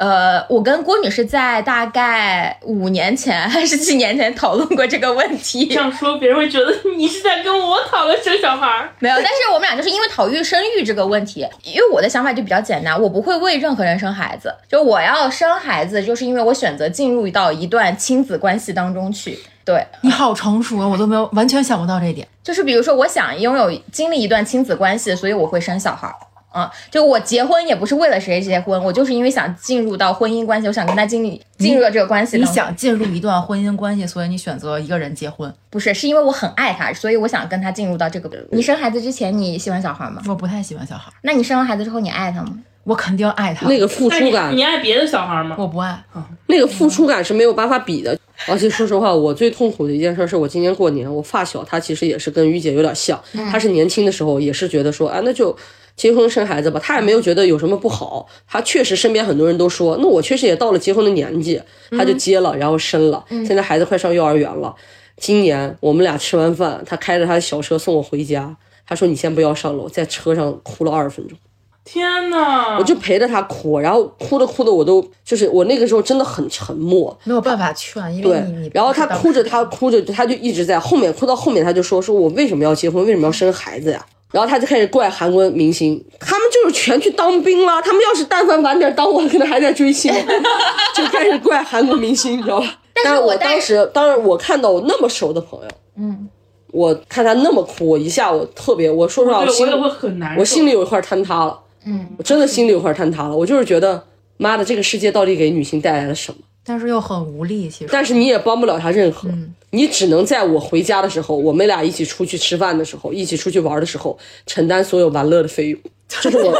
呃，我跟郭女士在大概五年前还是几年前讨论过这个问题这。样说别人会觉得你是在跟我讨论生小孩儿。没有，但是我们俩就是因为讨论生育这个问题，因为我的想法就比较简单，我不会为任何人生孩子，就我要生孩子，就是因为我选择进入到一段亲子关系当中去。对，你好成熟啊，我都没有完全想不到这一点。就是比如说，我想拥有经历一段亲子关系，所以我会生小孩儿。嗯，就我结婚也不是为了谁结婚，我就是因为想进入到婚姻关系，我想跟他经历进入到这个关系你。想进入一段婚姻关系，所以你选择一个人结婚。不是，是因为我很爱他，所以我想跟他进入到这个。你生孩子之前你喜欢小孩吗？我不太喜欢小孩，那你生完孩子之后你爱他吗？我肯定爱他。那个付出感你，爱别的小孩吗？我不爱，那个付出感是没有办法比的。而且说实话，我最痛苦的一件事是我今年过年，我发小她其实也是跟于姐有点像，她是年轻的时候也是觉得说，啊，那就结婚生孩子吧，他也没有觉得有什么不好。他确实身边很多人都说，那我确实也到了结婚的年纪，他就结了，然后生了，现在孩子快上幼儿园了。今年我们俩吃完饭，他开着他的小车送我回家，他说你先不要上楼，在车上哭了二十分钟。天呐！我就陪着他哭，然后哭着哭的我都就是我那个时候真的很沉默，没有办法劝，因为对你你，然后他哭着，他哭着，他就一直在后面哭到后面，他就说说我为什么要结婚，为什么要生孩子呀？然后他就开始怪韩国明星，他们就是全去当兵了，他们要是但凡晚点当，我可能还在追星，就开始怪韩国明星，你知道吧？但是我当时，当然我看到我那么熟的朋友，嗯，我看他那么哭，我一下我特别，我说实话，我心里会很难受。我心里有一块坍塌了，嗯，我真的心里有块坍塌了，我就是觉得，妈的，这个世界到底给女性带来了什么？但是又很无力。其实，但是你也帮不了他任何，你只能在我回家的时候，我们俩一起出去吃饭的时候，一起出去玩的时候，承担所有玩乐的费用。这是我，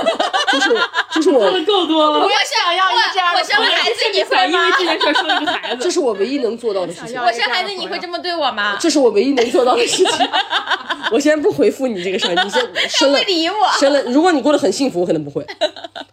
就是就是我说，的够多了。我想要这样的我生了孩子你会因为吗？这件事儿生了个孩子，这是我唯一能做到的事情我生孩子你会这么对我吗？这是我唯一能做到的事情。我先不回复你这个事儿，你先生了不理我生了。如果你过得很幸福，我可能不会，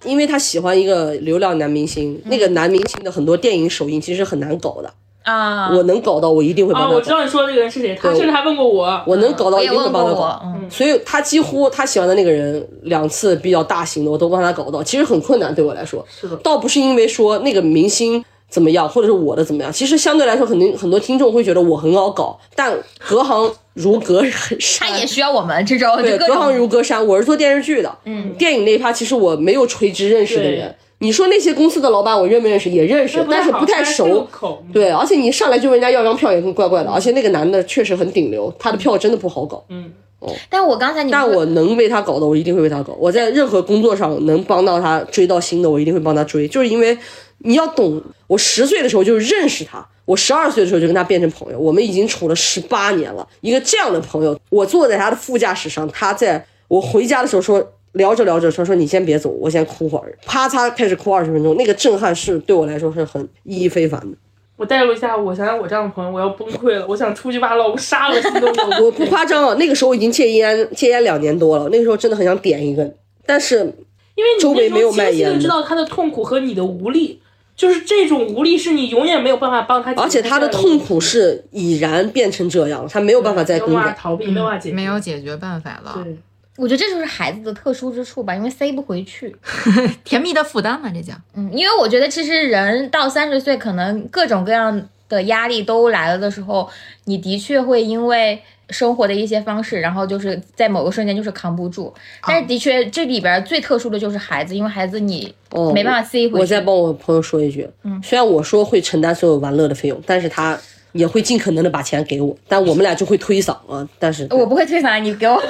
因为他喜欢一个流量男明星，那个男明星的很多电影首映其实很难搞的。啊，我能搞到，我一定会帮啊，他搞。我知道你说的那个人是谁，他甚至还问过我。我能搞到，一定会帮他搞。，嗯，所以他几乎他喜欢的那个人两次比较大型的，我都帮他搞到，其实很困难对我来说。是的倒不是因为说那个明星怎么样，或者是我的怎么样，其实相对来说，肯定很多听众会觉得我很好搞，但隔行如隔山。他也需要我们这种对，隔行如隔山。我是做电视剧的，嗯，电影那一趴其实我没有垂直认识的人。你说那些公司的老板我认不认识？也认识，但是不太熟。对，而且你上来就问人家要张票也更怪怪的，而且那个男的确实很顶流，他的票真的不好搞。嗯，哦但我刚才你但我能为他搞的，我一定会为他搞。我在任何工作上能帮到他追到新的，我一定会帮他追。就是因为你要懂，我十岁的时候就认识他，我十二岁的时候就跟他变成朋友，我们已经处了十八年了。一个这样的朋友，我坐在他的副驾驶上，他在我回家的时候说。聊着聊着说说你先别走，我先哭会儿，啪嚓开始哭二十分钟，那个震撼是对我来说是很意义非凡的。我代入一下，我想想我这样的朋友，我要崩溃了，我想出去把老公杀了，心都有。我不夸张啊，那个时候已经戒烟戒烟两年多了，那个时候真的很想点一根，但是因为你周围没有卖烟的的知道他的痛苦和你的无力，就是这种无力是你永远没有办法帮他。而且他的痛苦是已然变成这样，他没有办法再没有更改。办法逃避，没有办法解决。没有解决办法了，对，我觉得这就是孩子的特殊之处吧，因为塞不回去。甜蜜的负担嘛，这叫。嗯，因为我觉得其实人到三十岁，可能各种各样的压力都来了的时候，你的确会因为生活的一些方式，然后就是在某个瞬间就是扛不住。但是的确，这里边最特殊的就是孩子，因为孩子你哦没办法塞回去。我再帮我朋友说一句，嗯虽然我说会承担所有玩乐的费用，但是他也会尽可能的把钱给我，但我们俩就会推搡啊。但是我不会推搡，你给我。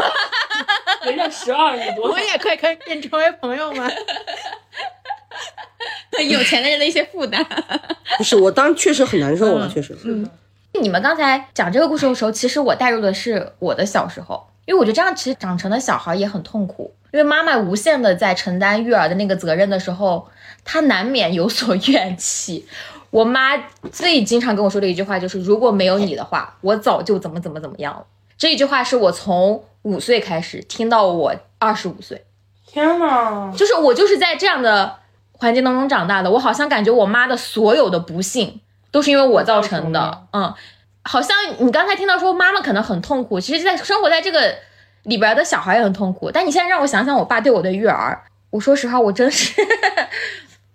人家十二，亿多我？也可以跟跟成为朋友吗？有钱的人的一些负担。不是我当时确实很难受嗯啊，确实。嗯你们刚才讲这个故事的时候，其实我带入的是我的小时候，因为我觉得这样其实长成的小孩也很痛苦，因为妈妈无限的在承担育儿的那个责任的时候，她难免有所怨气。我妈最经常跟我说的一句话就是：“如果没有你的话，我早就怎么怎么怎么样了。”这一句话是我从五岁开始听到我二十五岁，天呐！就是我就是在这样的环境当中长大的，我好像感觉我妈的所有的不幸都是因为我造成的。嗯，好像你刚才听到说妈妈可能很痛苦，其实，在生活在这个里边的小孩也很痛苦。但你现在让我想想我爸对我的育儿，我说实话，我真是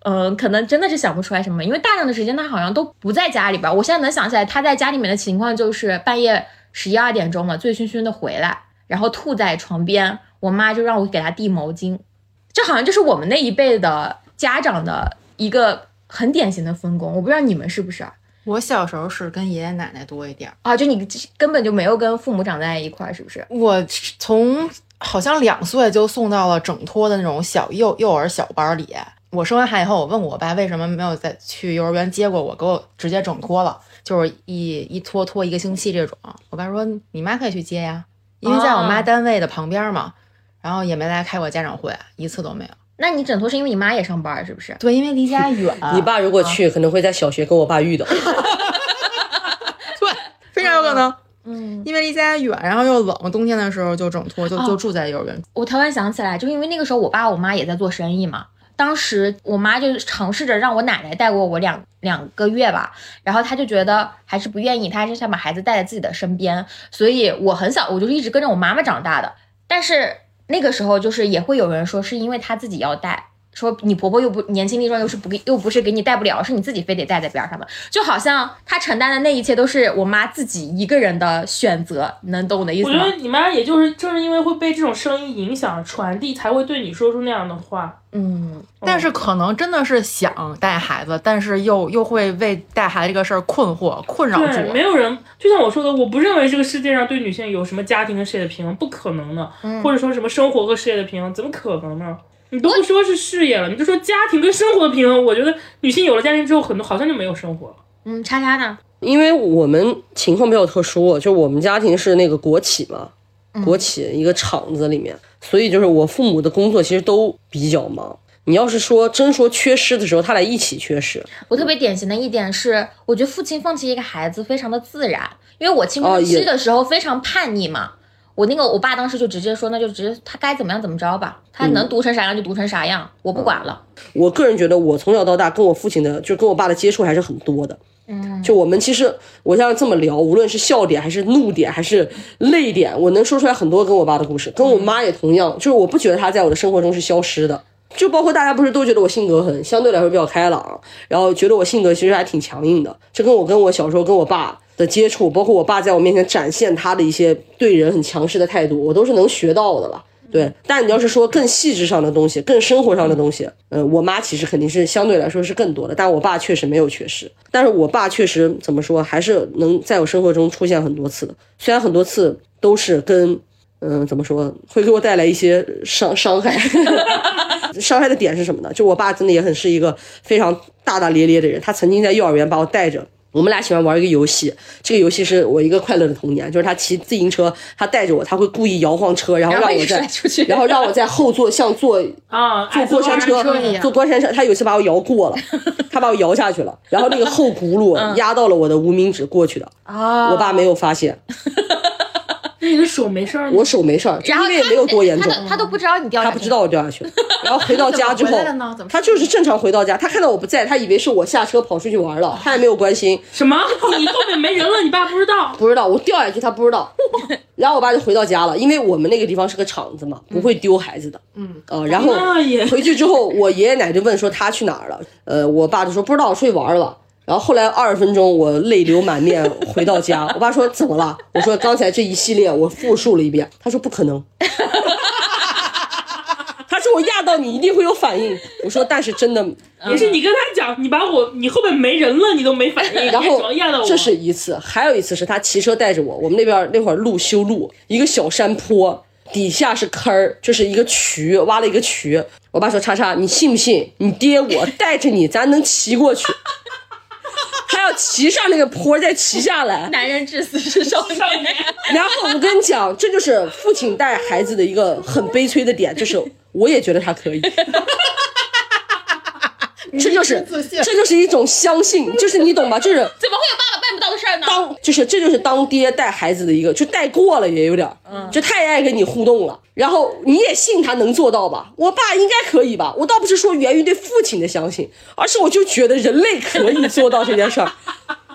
嗯，可能真的是想不出来什么，因为大量的时间他好像都不在家里边。我现在能想起来他在家里面的情况就是半夜十一二点钟了，醉醺醺的回来，然后吐在床边，我妈就让我给她递毛巾，这好像就是我们那一辈的家长的一个很典型的分工。我不知道你们是不是啊？我小时候是跟爷爷奶奶多一点儿，啊就你根本就没有跟父母长在一块儿，是不是？我从好像两岁就送到了整托的那种小幼幼儿小班里。我生完孩以后，我问我爸为什么没有再去幼儿园接过我，给我直接整托了，就是一一拖拖一个星期这种。我爸说你妈可以去接呀，因为在我妈哦单位的旁边嘛，然后也没来开过家长会，一次都没有。那你整托是因为你妈也上班，是不是？对，因为离家远。你爸如果去，可能会在小学跟我爸遇到。对，非常有可能。嗯，因为离家远，然后又冷，冬天的时候就整托，就哦就住在幼儿园。我突然想起来，就因为那个时候我爸我妈也在做生意嘛，当时我妈就尝试着让我奶奶带过我两两个月吧，然后她就觉得还是不愿意，她还是想把孩子带在自己的身边，所以我很小我就是一直跟着我妈妈长大的。但是那个时候就是也会有人说是因为她自己要带。说你婆婆又不年轻力壮，又是不给，又不是给你带不了，是你自己非得带在边上的，就好像她承担的那一切都是我妈自己一个人的选择，能懂我的意思吗？我觉得你妈也就是正是因为会被这种声音影响传递，才会对你说出那样的话。嗯，但是可能真的是想带孩子，但是又又会为带孩子这个事儿困惑、困扰住，没。有人，就像我说的，我不认为这个世界上对女性有什么家庭跟事业的平衡，不可能的，或者说什么生活和事业的平衡，怎么可能呢？你都不说是事业了，你就说家庭跟生活的平衡，我觉得女性有了家庭之后，很多好像就没有生活了。嗯，叉叉呢？因为我们情况比较特殊，就我们家庭是那个国企嘛，国企一个厂子里面，所以就是我父母的工作其实都比较忙。你要是说真说缺失的时候，他俩一起缺失。我特别典型的一点是，我觉得父亲放弃一个孩子非常的自然，因为我青春期的时候非常叛逆嘛。我那个我爸当时就直接说，那就直接他该怎么样怎么着吧，他能读成啥样就读成啥样，我不管了。我个人觉得，我从小到大跟我父亲的，就跟我爸的接触还是很多的。嗯，就我们其实，我像这么聊，无论是笑点还是怒点还是泪点，我能说出来很多跟我爸的故事。跟我妈也同样，就是我不觉得他在我的生活中是消失的。就包括大家不是都觉得我性格很相对来说比较开朗，然后觉得我性格其实还挺强硬的。这跟我跟我小时候跟我爸的接触，包括我爸在我面前展现他的一些对人很强势的态度，我都是能学到的了。对，但你要是说更细致上的东西，更生活上的东西，呃，我妈其实肯定是相对来说是更多的，但我爸确实没有缺失。但是我爸确实怎么说，还是能在我生活中出现很多次的，虽然很多次都是跟，嗯、怎么说，会给我带来一些伤伤害。伤害的点是什么呢？就我爸真的也很是一个非常大大咧咧的人，他曾经在幼儿园把我带着。我们俩喜欢玩一个游戏，这个游戏是我一个快乐的童年，就是他骑自行车，他带着我，他会故意摇晃车，然后让我在然后 让我在后座像坐啊，坐过山车坐过山车一样。坐过山车，他有一次把我摇过了，他把我摇下去了，然后那个后轱辘压到了我的无名指过去的，啊。我爸没有发现，那你的手没事儿吗？我手没事儿，就然后他因为也没有多严重他，都他都不知道你掉下去，他不知道我掉下去了，然后回到家之后他就是正常回到家，他看到我不在，他以为是我下车跑出去玩了，他也没有关心，什么？你后面没人了，你爸不知道？不知道我掉下去，他不知道。然后我爸就回到家了，因为我们那个地方是个厂子嘛，不会丢孩子的。嗯，呃，然后回去之后，我爷爷奶奶就问说他去哪儿了，呃，我爸就说不知道，我出去玩了。然后后来二十分钟，我泪流满面回到家，我爸说怎么了？我说刚才这一系列我复述了一遍，他说不可能。他说我压到你一定会有反应，我说但是真的也是你跟他讲，你把我，你后面没人了，你都没反应，然后？这是一次，还有一次是他骑车带着我，我们那边那会儿路修路，一个小山坡，底下是坑儿，就是一个渠，挖了一个渠。我爸说：“叉叉，你信不信？你爹我带着你，咱能骑过去。”他要骑上那个坡，再骑下来。男人至死是少年。然后我跟你讲，这就是父亲带孩子的一个很悲催的点，就是我也觉得他可以。这就是这就是一种相信，就是你懂吧？就是怎么会有爸爸办不到的事儿呢？当就是这就是当爹带孩子的一个，就带过了也有点儿，就太爱跟你互动了。然后你也信他能做到吧？我爸应该可以吧？我倒不是说源于对父亲的相信，而是我就觉得人类可以做到这件事儿。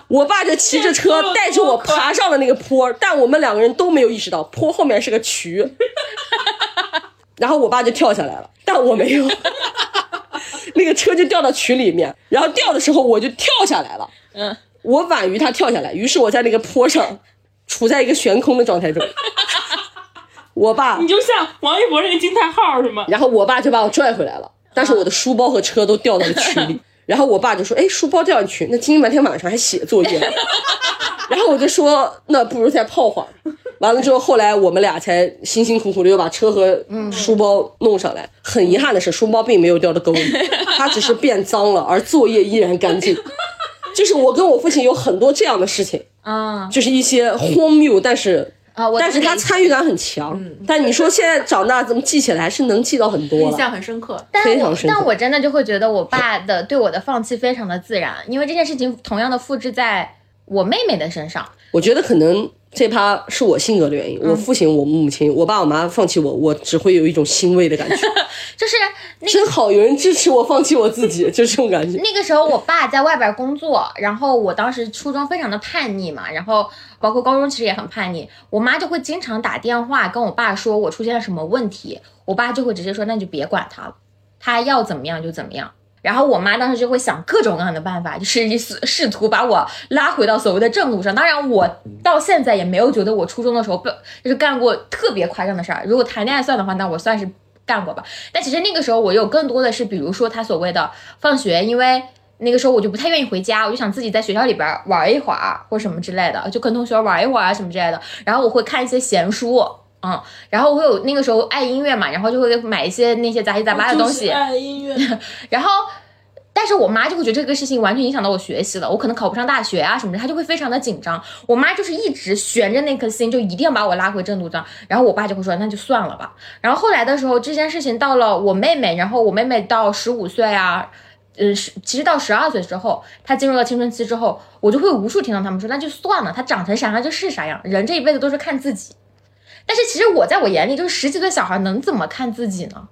我爸就骑着车带着我爬上了那个坡，但我们两个人都没有意识到坡后面是个渠，然后我爸就跳下来了，但我没有。那个车就掉到渠里面，然后掉的时候我就跳下来了，嗯，我晚于他跳下来，于是我在那个坡上处在一个悬空的状态中。我爸你，就像王一博那个惊叹号是吗？然后我爸就把我拽回来了，但是我的书包和车都掉到了渠里。然后我爸就说：“哎，书包掉进去，那今天白天晚上还写作业。”然后我就说：“那不如再泡会儿。”完了之后，后来我们俩才辛辛苦苦的又把车和书包弄上来。很遗憾的是，书包并没有掉到沟里，它只是变脏了，而作业依然干净。就是我跟我父亲有很多这样的事情，啊就是一些荒谬，但是啊，我但是他参与感很强。但你说现在长大怎么记起来，还是能记到很多印。象很深刻。但我非常深刻但我真的就会觉得我爸的对我的放弃非常的自然，因为这件事情同样的复制在我妹妹的身上。我觉得可能这趴是我性格的原因。我父亲、我母亲、我爸我妈放弃我，我只会有一种欣慰的感觉，就是那 真好，有人支持我放弃我自己，就这种感觉。那个时候，我爸在外边工作，然后我当时初中非常的叛逆嘛，然后包括高中其实也很叛逆，我妈就会经常打电话跟我爸说我出现了什么问题，我爸就会直接说那就别管他了，他要怎么样就怎么样。然后我妈当时就会想各种各样的办法，就是意思试图把我拉回到所谓的正路上。当然，我到现在也没有觉得我初中的时候不就是干过特别夸张的事儿。如果谈恋爱算的话，那我算是干过吧。但其实那个时候我有更多的是，比如说他所谓的放学，因为那个时候我就不太愿意回家，我就想自己在学校里边玩一会儿或什么之类的，就跟同学玩一会儿啊什么之类的。然后我会看一些闲书。嗯，然后我有那个时候爱音乐嘛，然后就会买一些那些杂七杂八的东西，爱音乐，然后，但是我妈就会觉得这个事情完全影响到我学习了，我可能考不上大学啊什么的，她就会非常的紧张。我妈就是一直悬着那颗心，就一定要把我拉回正途上。然后我爸就会说那就算了吧。然后后来的时候，这件事情到了我妹妹，然后我妹妹到十五岁啊。嗯，是其实到十二岁之后，他进入了青春期之后，我就会无数听到他们说，那就算了，他长成啥样就是啥样，人这一辈子都是看自己。但是其实我在我眼里，就是十几岁小孩能怎么看自己呢？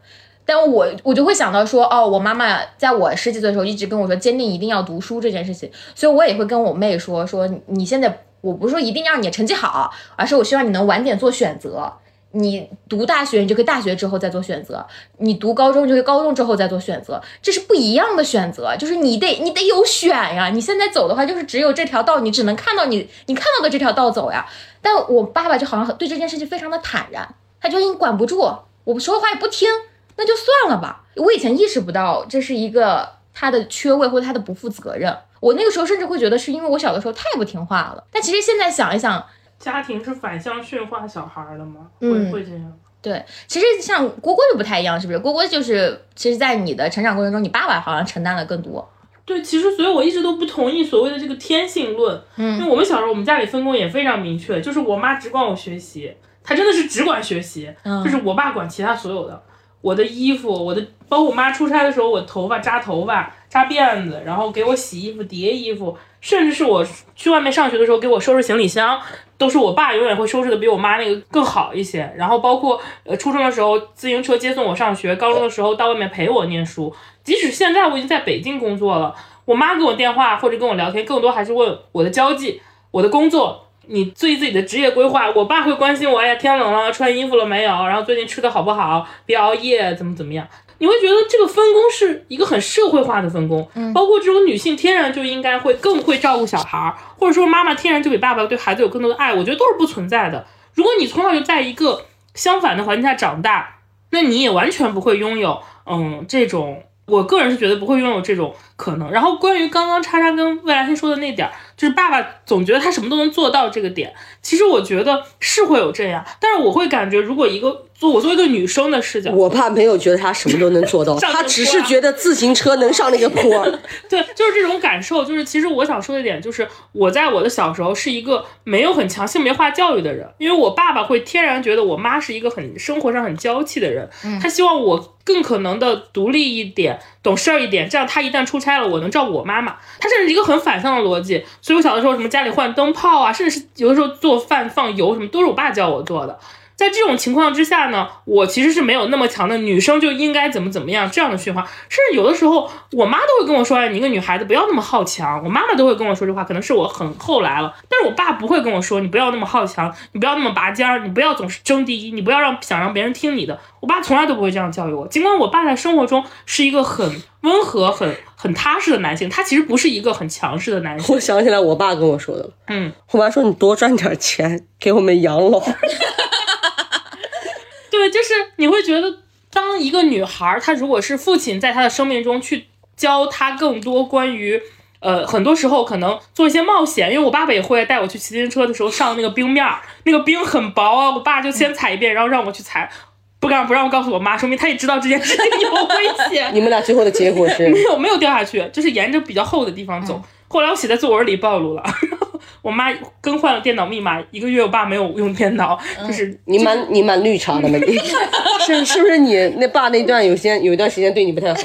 但我我就会想到说，哦，我妈妈在我十几岁的时候一直跟我说，坚定一定要读书这件事情，所以我也会跟我妹说，说你现在我不是说一定让你成绩好，而是我希望你能晚点做选择。你读大学，你就可以大学之后再做选择；你读高中，就可以高中之后再做选择。这是不一样的选择，就是你得你得有选呀。你现在走的话，就是只有这条道，你只能看到你你看到的这条道走呀。但我爸爸就好像对这件事情非常的坦然，他就你管不住，我说的话也不听，那就算了吧。我以前意识不到这是一个他的缺位或者他的不负责任，我那个时候甚至会觉得是因为我小的时候太不听话了。但其实现在想一想，家庭是反向驯化小孩儿的吗？嗯会会这样？对，其实像郭郭就不太一样，是不是？郭郭就是其实，在你的成长过程中，你爸爸好像承担了更多。对，其实所以我一直都不同意所谓的这个天性论，嗯因为我们小时候我们家里分工也非常明确，就是我妈只管我学习，她真的是只管学习，嗯就是我爸管其他所有的，我的衣服，我的包括我妈出差的时候，我头发扎头发扎辫子，然后给我洗衣服叠衣服，甚至是我去外面上学的时候给我收拾行李箱，都是我爸永远会收拾的比我妈那个更好一些。然后包括呃初中的时候自行车接送我上学，高中的时候到外面陪我念书，即使现在我已经在北京工作了，我妈给我电话或者跟我聊天，更多还是问我的交际、我的工作。你对自己的职业规划，我爸会关心我，哎呀，天冷了，穿衣服了没有？然后最近吃的好不好？别熬夜，怎么怎么样？你会觉得这个分工是一个很社会化的分工，包括这种女性天然就应该会更会照顾小孩儿，或者说妈妈天然就比爸爸对孩子有更多的爱，我觉得都是不存在的。如果你从小就在一个相反的环境下长大，那你也完全不会拥有嗯这种，我个人是觉得不会拥有这种可能。然后关于刚刚叉叉跟未来星说的那点儿，就是爸爸总觉得他什么都能做到这个点，其实我觉得是会有这样，但是我会感觉如果一个做我作为一个女生的视角，我爸没有觉得他什么都能做到，上他只是觉得自行车能上那个坡。对，就是这种感受。就是其实我想说的一点，就是我在我的小时候是一个没有很强性别化教育的人，因为我爸爸会天然觉得我妈是一个很生活上很娇气的人，他希望我更可能的独立一点、懂事儿一点，这样他一旦出差了，我能照顾我妈妈。他甚至是一个很反向的逻辑，所以我小的时候什么家里换灯泡啊，甚至是有的时候做饭放油什么，都是我爸教我做的。在这种情况之下呢，我其实是没有那么强的女生就应该怎么怎么样这样的训话，甚至有的时候我妈都会跟我说，哎，你一个女孩子不要那么好强。我妈妈都会跟我说这话，可能是我很后来了，但是我爸不会跟我说，你不要那么好强，你不要那么拔尖儿，你不要总是争第一，你不要让想让别人听你的。我爸从来都不会这样教育我，尽管我爸在生活中是一个很温和、很很踏实的男性，他其实不是一个很强势的男性。我想起来我爸跟我说的了，嗯，我爸说你多赚点钱给我们养老。对，就是你会觉得，当一个女孩儿，她如果是父亲在她的生命中去教她更多关于，呃，很多时候可能做一些冒险，因为我爸爸也会带我去骑自行车的时候上那个冰面儿，那个冰很薄啊，我爸就先踩一遍，然后让我去踩，不敢不让我告诉我妈，说明他也知道这件事情有危险。你们俩最后的结果是没有没有掉下去，就是沿着比较厚的地方走。后来我写在作文里暴露了，我妈更换了电脑密码，一个月我爸没有用电脑，就是你蛮你蛮绿茶的那个 是是不是你那爸那段有些有一段时间对你不太好？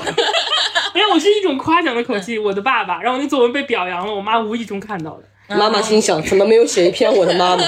没有，我是一种夸奖的口气，我的爸爸，然后那作文被表扬了，我妈无意中看到的。妈妈心想，怎么没有写一篇我的妈妈？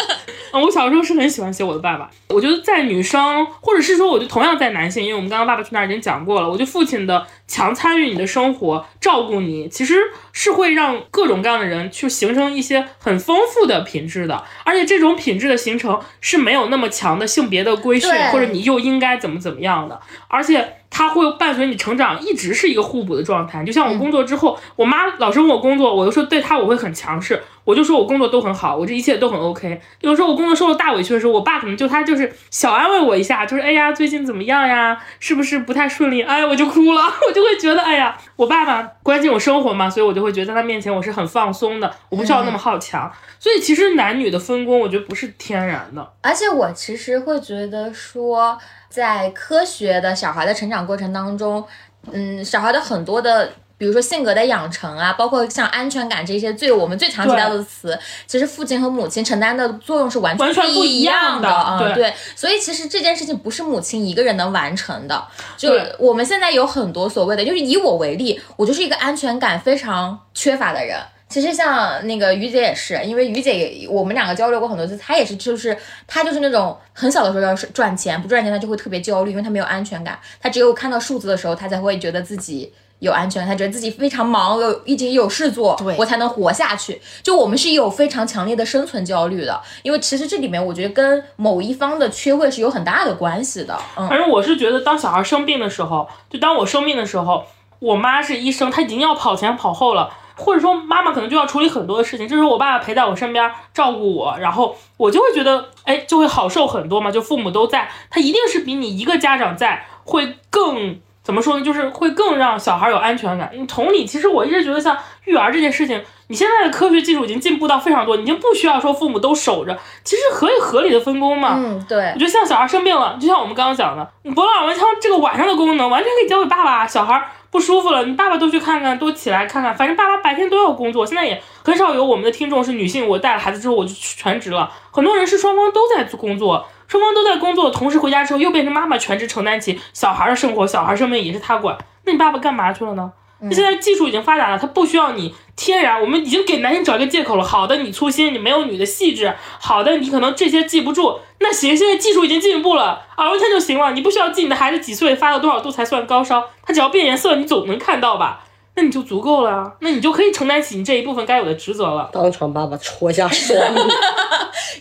嗯，我小时候是很喜欢写我的爸爸。我觉得在女生，或者是说，我就同样在男性，因为我们刚刚《爸爸去哪儿》已经讲过了，我觉得父亲的强参与你的生活，照顾你，其实是会让各种各样的人去形成一些很丰富的品质的。而且这种品质的形成是没有那么强的性别的规训，或者你又应该怎么怎么样的，而且。它会伴随你成长，一直是一个互补的状态。就像我工作之后，我妈老是问我工作，我就说对她我会很强势，我就说我工作都很好，我这一切都很 OK。有时候我工作受了大委屈的时候，我爸可能就他就是小安慰我一下，就是哎呀最近怎么样呀，是不是不太顺利？哎，我就哭了，我就会觉得哎呀，我爸爸关心我生活嘛，所以我就会觉得在他面前我是很放松的，我不需要那么好强。所以其实男女的分工，我觉得不是天然的。而且我其实会觉得说，在科学的小孩的成长过程当中，嗯，小孩的很多的。比如说性格的养成啊，包括像安全感这些最我们最常提到的词，其实父亲和母亲承担的作用是完完全不一一样的啊、对对，所以其实这件事情不是母亲一个人能完成的。就我们现在有很多所谓的，就是以我为例，我就是一个安全感非常缺乏的人。其实像那个于姐也是，因为于姐也我们两个交流过很多次，她也是，就是她就是那种很小的时候要是赚钱，不赚钱她就会特别焦虑，因为她没有安全感，她只有看到数字的时候，她才会觉得自己有安全感，他觉得自己非常忙，有已经有事做，对我才能活下去。就我们是有非常强烈的生存焦虑的，因为其实这里面我觉得跟某一方的缺位是有很大的关系的。嗯，反正我是觉得，当小孩生病的时候，就当我生病的时候，我妈是医生，她已经要跑前跑后了，或者说妈妈可能就要处理很多的事情。这时候我爸爸陪在我身边照顾我，然后我就会觉得，哎，就会好受很多嘛。就父母都在，他一定是比你一个家长在会更。怎么说呢？就是会更让小孩有安全感。你同理，其实我一直觉得像育儿这件事情，你现在的科学技术已经进步到非常多，你已经不需要说父母都守着，其实可以合理的分工嘛。嗯，对我，觉得像小孩生病了，就像我们刚刚讲的，你博朗尔文枪这个晚上的功能完全可以交给爸爸。小孩不舒服了，你爸爸多去看看，多起来看看，反正爸爸白天都要工作。现在也很少有我们的听众是女性，我带了孩子之后我就全职了。很多人是双方都在工作，双方都在工作，同时回家之后又变成妈妈全职承担起小孩的生活，小孩生命也是他管。那你爸爸干嘛去了呢？那现在技术已经发达了，他不需要你天然，我们已经给男性找一个借口了。好的，你粗心，你没有女的细致；好的，你可能这些记不住。那行，现在技术已经进步了，耳温枪就行了。你不需要记你的孩子几岁，发到多少度才算高烧，他只要变颜色，你总能看到吧？那你就足够了啊，那你就可以承担起你这一部分该有的职责了。当场爸爸戳下手。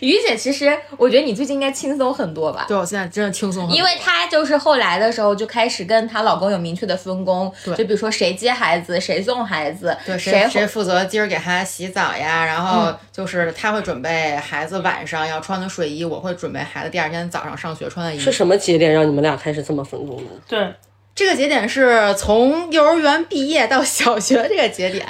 于姐，其实我觉得你最近应该轻松很多吧？对我现在真的轻松很多，因为她就是后来的时候就开始跟她老公有明确的分工，对就比如说谁接孩子，谁送孩子，对谁谁谁负责今儿给他洗澡呀，然后就是他会准备孩子晚上要穿的睡衣，我会准备孩子第二天早上上学穿的衣服是。什么节点让你们俩开始这么分工的？对，这个节点是从幼儿园毕业到小学这个节点。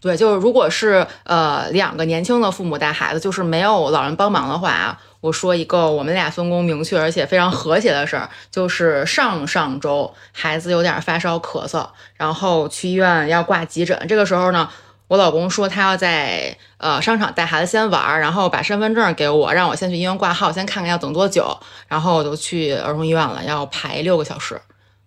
对，就是如果是呃两个年轻的父母带孩子，就是没有老人帮忙的话啊，我说一个我们俩分工明确而且非常和谐的事儿，就是上上周孩子有点发烧咳嗽，然后去医院要挂急诊，这个时候呢。我老公说他要在呃商场带孩子先玩，然后把身份证给我，让我先去医院挂号，先看看要等多久，然后我就去儿童医院了，要排六个小时。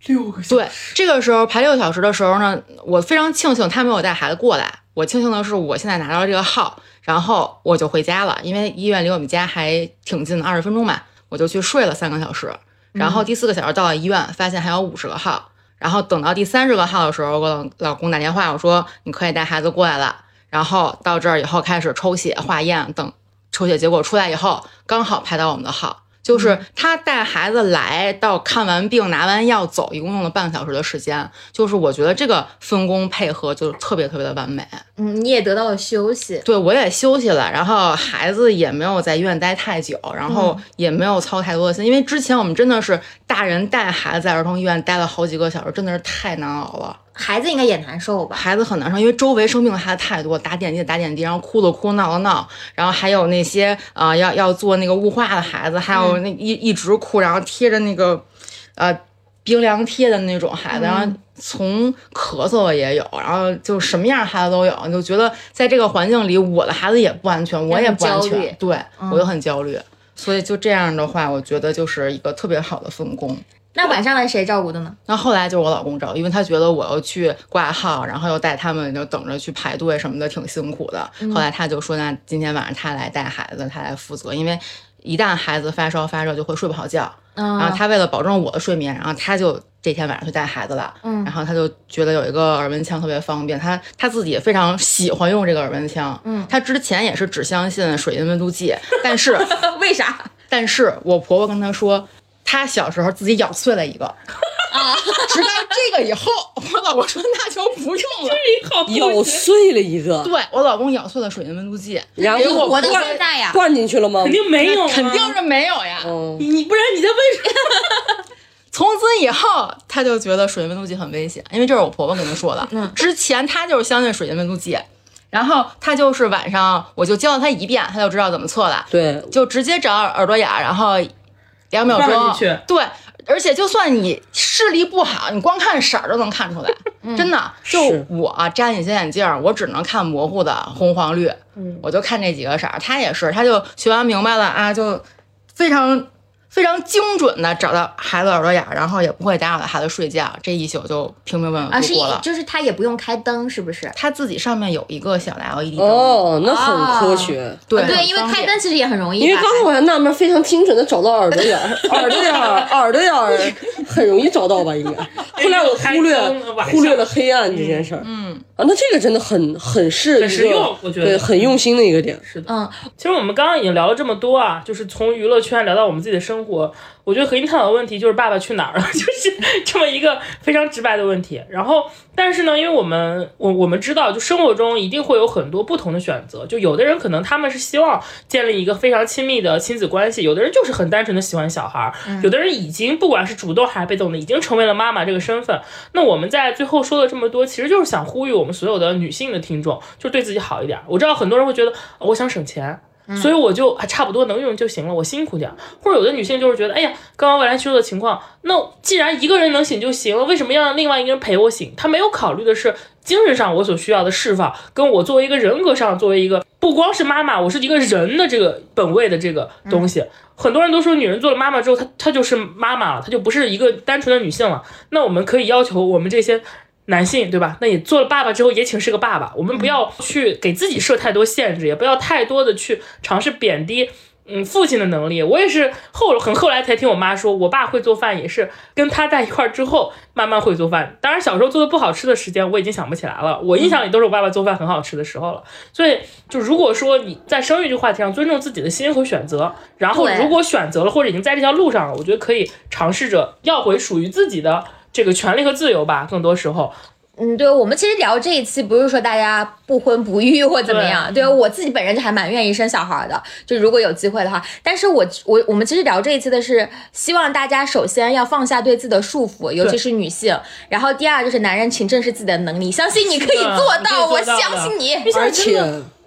六个对，这个时候排六个小时的时候呢，我非常庆幸他没有带孩子过来。我庆幸的是，我现在拿到了这个号，然后我就回家了，因为医院离我们家还挺近的，二十分钟吧。我我就去睡了三个小时，然后第四个小时到了医院，发现还有五十个号，然后等到第三十个号的时候，我老老公打电话，我说你可以带孩子过来了，然后到这儿以后开始抽血化验，等抽血结果出来以后，刚好排到我们的号。就是他带孩子来到看完病拿完药走，一共用了半个小时的时间。就是我觉得这个分工配合就特别特别的完美。嗯，你也得到了休息。对我也休息了，然后孩子也没有在医院待太久，然后也没有操太多的心，因为之前我们真的是大人带孩子在儿童医院待了好几个小时，真的是太难熬了。孩子应该也难受吧？孩子很难受，因为周围生病的孩子太多，打点滴的打点滴，然后哭的哭，闹的闹，然后还有那些啊、呃要要做那个雾化的孩子，还有那一一直哭，然后贴着那个呃冰凉贴的那种孩子，然后从咳嗽的也有，然后就什么样的孩子都有，你就觉得在这个环境里，我的孩子也不安全，我也不安全，对我就很焦虑。所以就这样的话，我觉得就是一个特别好的分工。那晚上来谁照顾的呢？那后来就是我老公照，因为他觉得我要去挂号，然后又带他们就等着去排队什么的，挺辛苦的。后来他就说，那今天晚上他来带孩子，他来负责，因为一旦孩子发烧发热就会睡不好觉。嗯然后他为了保证我的睡眠，然后他就这天晚上去带孩子了。嗯然后他就觉得有一个耳温枪特别方便，他他自己也非常喜欢用这个耳温枪。嗯他之前也是只相信水银温度计，但是 为啥？但是我婆婆跟他说，她小时候自己咬碎了一个，啊，直到这个以后，我老公说那就不用了。好咬碎了一个，对我老公咬碎了水银温度计，然后给我活到灌现在呀灌进去了吗？肯定没有啊，肯定是没有呀。嗯，你不然你在问什么？从此以后，他就觉得水银温度计很危险，因为这是我婆婆跟他说的。嗯之前他就是相信水银温度计，然后他就是晚上我就教了他一遍，他就知道怎么测了，对，就直接找耳朵眼儿，然后两秒钟，对。而且就算你视力不好，你光看色儿都能看出来，真的。就我啊摘隐形眼镜儿，我只能看模糊的红黄绿，嗯我就看这几个色儿。他也是，他就学完明白了啊，就非常非常精准的找到孩子耳朵眼儿，然后也不会打扰到孩子睡觉，这一宿就平平稳稳啊，是度过了。就是他也不用开灯，是不是？他自己上面有一个小的 LED 灯，哦，那很科学。对对，因为开灯其实也很容易。因为刚才我还纳闷，非常精准的找到耳朵眼儿，耳朵眼儿，耳朵眼儿 很容易找到吧？应该。后来我忽略忽略了黑暗这件事儿。嗯啊，那这个真的很很是很实用我觉得对很用心的一个点。是的嗯，其实我们刚刚已经聊了这么多啊，就是从娱乐圈聊到我们自己的生活，我觉得核心探讨的问题就是《爸爸去哪儿》了，就是这么一个非常直白的问题。然后，但是呢，因为我们我我们知道，就生活中一定会有很多不同的选择。就有的人可能他们是希望建立一个非常亲密的亲子关系，有的人就是很单纯的喜欢小孩儿，有的人已经不管是主动还是被动的，已经成为了妈妈这个身份。那我们在最后说了这么多，其实就是想呼吁我们所有的女性的听众，就对自己好一点。我知道很多人会觉得，呃我想省钱。所以我就还差不多能用就行了，我辛苦点。或者有的女性就是觉得，哎呀，刚刚未来说的情况，那既然一个人能醒就行了，为什么要让另外一个人陪我醒？她没有考虑的是精神上我所需要的释放，跟我作为一个人格上，作为一个不光是妈妈，我是一个人的这个本位的这个东西。很多人都说，女人做了妈妈之后，她她就是妈妈了，她就不是一个单纯的女性了。那我们可以要求我们这些男性，对吧？那你做了爸爸之后，也请是个爸爸。我们不要去给自己设太多限制，也不要太多的去尝试贬低。嗯，父亲的能力，我也是后很后来才听我妈说，我爸会做饭也是跟他在一块儿之后慢慢会做饭。当然，小时候做的不好吃的时间我已经想不起来了，我印象里都是我爸爸做饭很好吃的时候了。所以，就如果说你在生育这个话题上尊重自己的心和选择，然后如果选择了或者已经在这条路上了，我觉得可以尝试着要回属于自己的这个权利和自由吧。更多时候，嗯，对，我们其实聊这一期不是说大家不婚不育或怎么样，对我自己本人就还蛮愿意生小孩的，就如果有机会的话。但是我我我们其实聊这一期的是希望大家首先要放下对自己的束缚，尤其是女性，然后第二就是男人，请正视自己的能力，相信你可以做到，我相信你。而且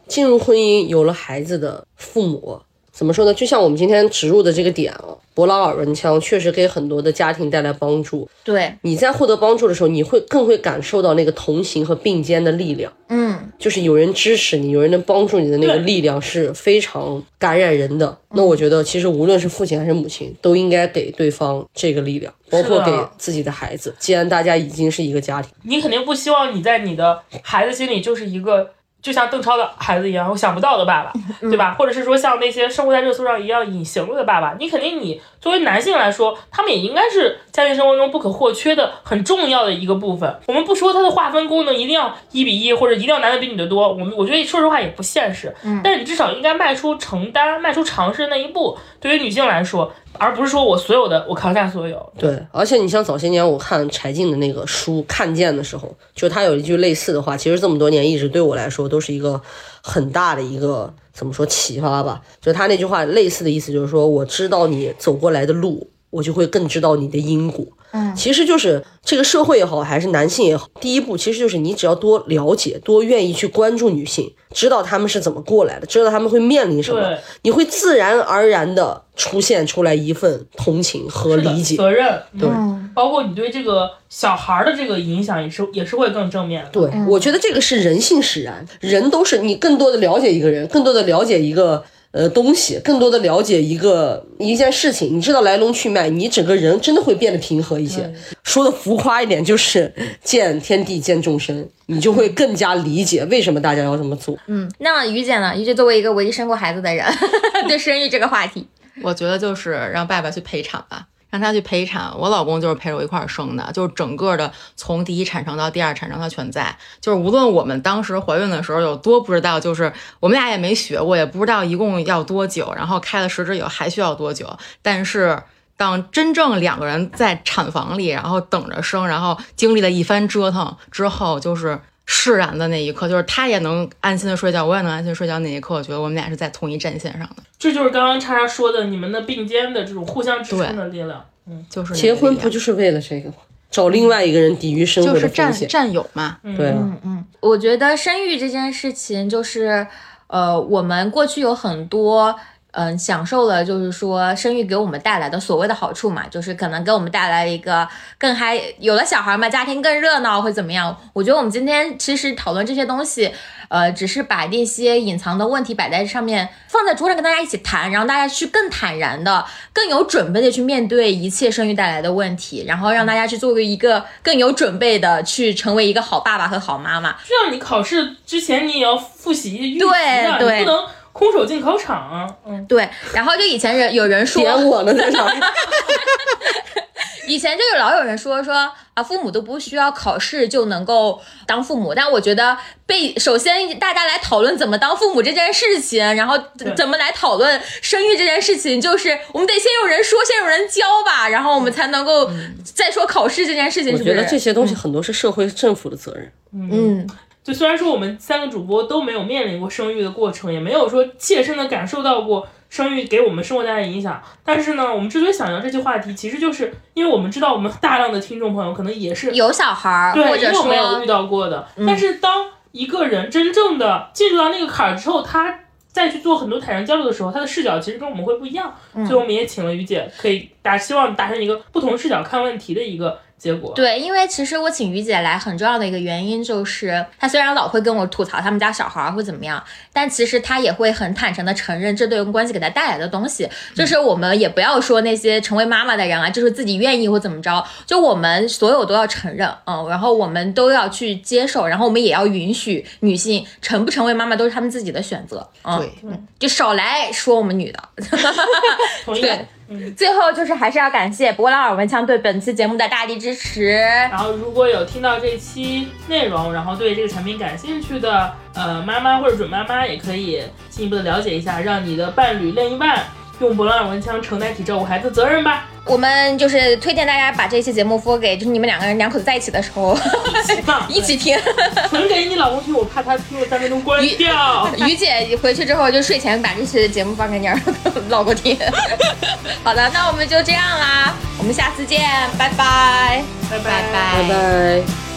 进入婚姻有了孩子的父母，怎么说呢？就像我们今天植入的这个点啊，博劳尔文枪确实给很多的家庭带来帮助。对，你在获得帮助的时候，你会更会感受到那个同行和并肩的力量。嗯，就是有人支持你，有人能帮助你的那个力量是非常感染人的。那我觉得，其实无论是父亲还是母亲，都应该给对方这个力量，包括给自己的孩子。既然大家已经是一个家庭，你肯定不希望你在你的孩子心里就是一个就像邓超的孩子一样，我想不到的爸爸，对吧？或者是说像那些生活在热搜上一样隐形了的爸爸，你肯定你作为男性来说，他们也应该是家庭生活中不可或缺的很重要的一个部分。我们不说它的划分功能一定要一比一，或者一定要男的比女的多，我们我觉得说实话也不现实。嗯，但是你至少应该迈出承担、迈出尝试那一步。对于女性来说，而不是说我所有的我扛下所有。对，而且你像早些年我看柴静的那个书《看见》的时候，就他有一句类似的话，其实这么多年一直对我来说都是一个很大的一个怎么说启发吧。就他那句话类似的意思就是说，我知道你走过来的路，我就会更知道你的因果。嗯，其实就是这个社会也好，还是男性也好，第一步其实就是你只要多了解，多愿意去关注女性，知道他们是怎么过来的，知道他们会面临什么，你会自然而然的出现出来一份同情和理解、责任。对，包括你对这个小孩的这个影响也是也是会更正面的。对，我觉得这个是人性使然，人都是你更多的了解一个人，更多的了解一个。呃，东西更多的了解一个一件事情，你知道来龙去脉，你整个人真的会变得平和一些。说的浮夸一点，就是见天地见众生，你就会更加理解为什么大家要这么做。嗯，那于姐呢？于姐作为一个唯一生过孩子的人，对生育这个话题，我觉得就是让爸爸去陪产吧。让他去陪产，我老公就是陪着我一块儿生的，就是整个的从第一产程到第二产程，他全在。就是无论我们当时怀孕的时候有多不知道，就是我们俩也没学过，也不知道一共要多久，然后开了十指以后还需要多久。但是当真正两个人在产房里，然后等着生，然后经历了一番折腾之后，就是释然的那一刻，就是他也能安心的睡觉，我也能安心睡觉那一刻，我觉得我们俩是在同一战线上的。这就是刚刚叉叉说的，你们的并肩的这种互相支撑的力量。嗯，就是结婚不就是为了这个吗？找另外一个人抵御生活的风险，就是战战友嘛。对，嗯嗯，我觉得生育这件事情，就是呃，我们过去有很多。嗯，享受了就是说生育给我们带来的所谓的好处嘛，就是可能给我们带来一个更嗨，有了小孩嘛，家庭更热闹会怎么样？我觉得我们今天其实讨论这些东西，呃，只是把那些隐藏的问题摆在上面，放在桌上跟大家一起谈，然后大家去更坦然的、更有准备的去面对一切生育带来的问题，然后让大家去作为一个更有准备的去成为一个好爸爸和好妈妈。就像你考试之前你也要复习预习啊，你不能。空手进考场啊，嗯，对，然后就以前人有人说点我呢在场，以前就有老有人说说啊，父母都不需要考试就能够当父母，但我觉得被首先大家来讨论怎么当父母这件事情，然后怎么来讨论生育这件事情，就是我们得先有人说，先有人教吧，然后我们才能够再说考试这件事情。我觉得这些东西很多是社会政府的责任，嗯。就虽然说我们三个主播都没有面临过生育的过程，也没有说切身的感受到过生育给我们生活带来的影响，但是呢，我们之所以想聊这期话题，其实就是因为我们知道我们大量的听众朋友可能也是有小孩儿，对，或者没有遇到过的。但是当一个人真正的进入到那个坎儿之后，他再去做很多坦然交流的时候，他的视角其实跟我们会不一样。所以我们也请了于姐，可以达希望达成一个不同视角看问题的一个。结果对，因为其实我请于姐来很重要的一个原因就是，她虽然老会跟我吐槽他们家小孩会怎么样，但其实她也会很坦诚的承认这段关系给她带来的东西。就是我们也不要说那些成为妈妈的人啊，就是自己愿意或怎么着，就我们所有都要承认，嗯，然后我们都要去接受，然后我们也要允许女性成不成为妈妈都是她们自己的选择。对，就少来说我们女的。同意。最后就是还是要感谢博朗尔文枪对本期节目的大力支持。然后如果有听到这期内容，然后对这个产品感兴趣的呃妈妈或者准妈妈，也可以进一步的了解一下，让你的伴侣另一半用波浪耳闻枪承担起照顾孩子的责任吧。我们就是推荐大家把这期节目播给，就是你们两个人两口子在一起的时候一起放，一起听。能给你老公听，我怕他听了三分钟关掉。于姐回去之后就睡前把这期节目放给你老公听。好的，那我们就这样啦，我们下次见，拜拜，拜拜拜拜。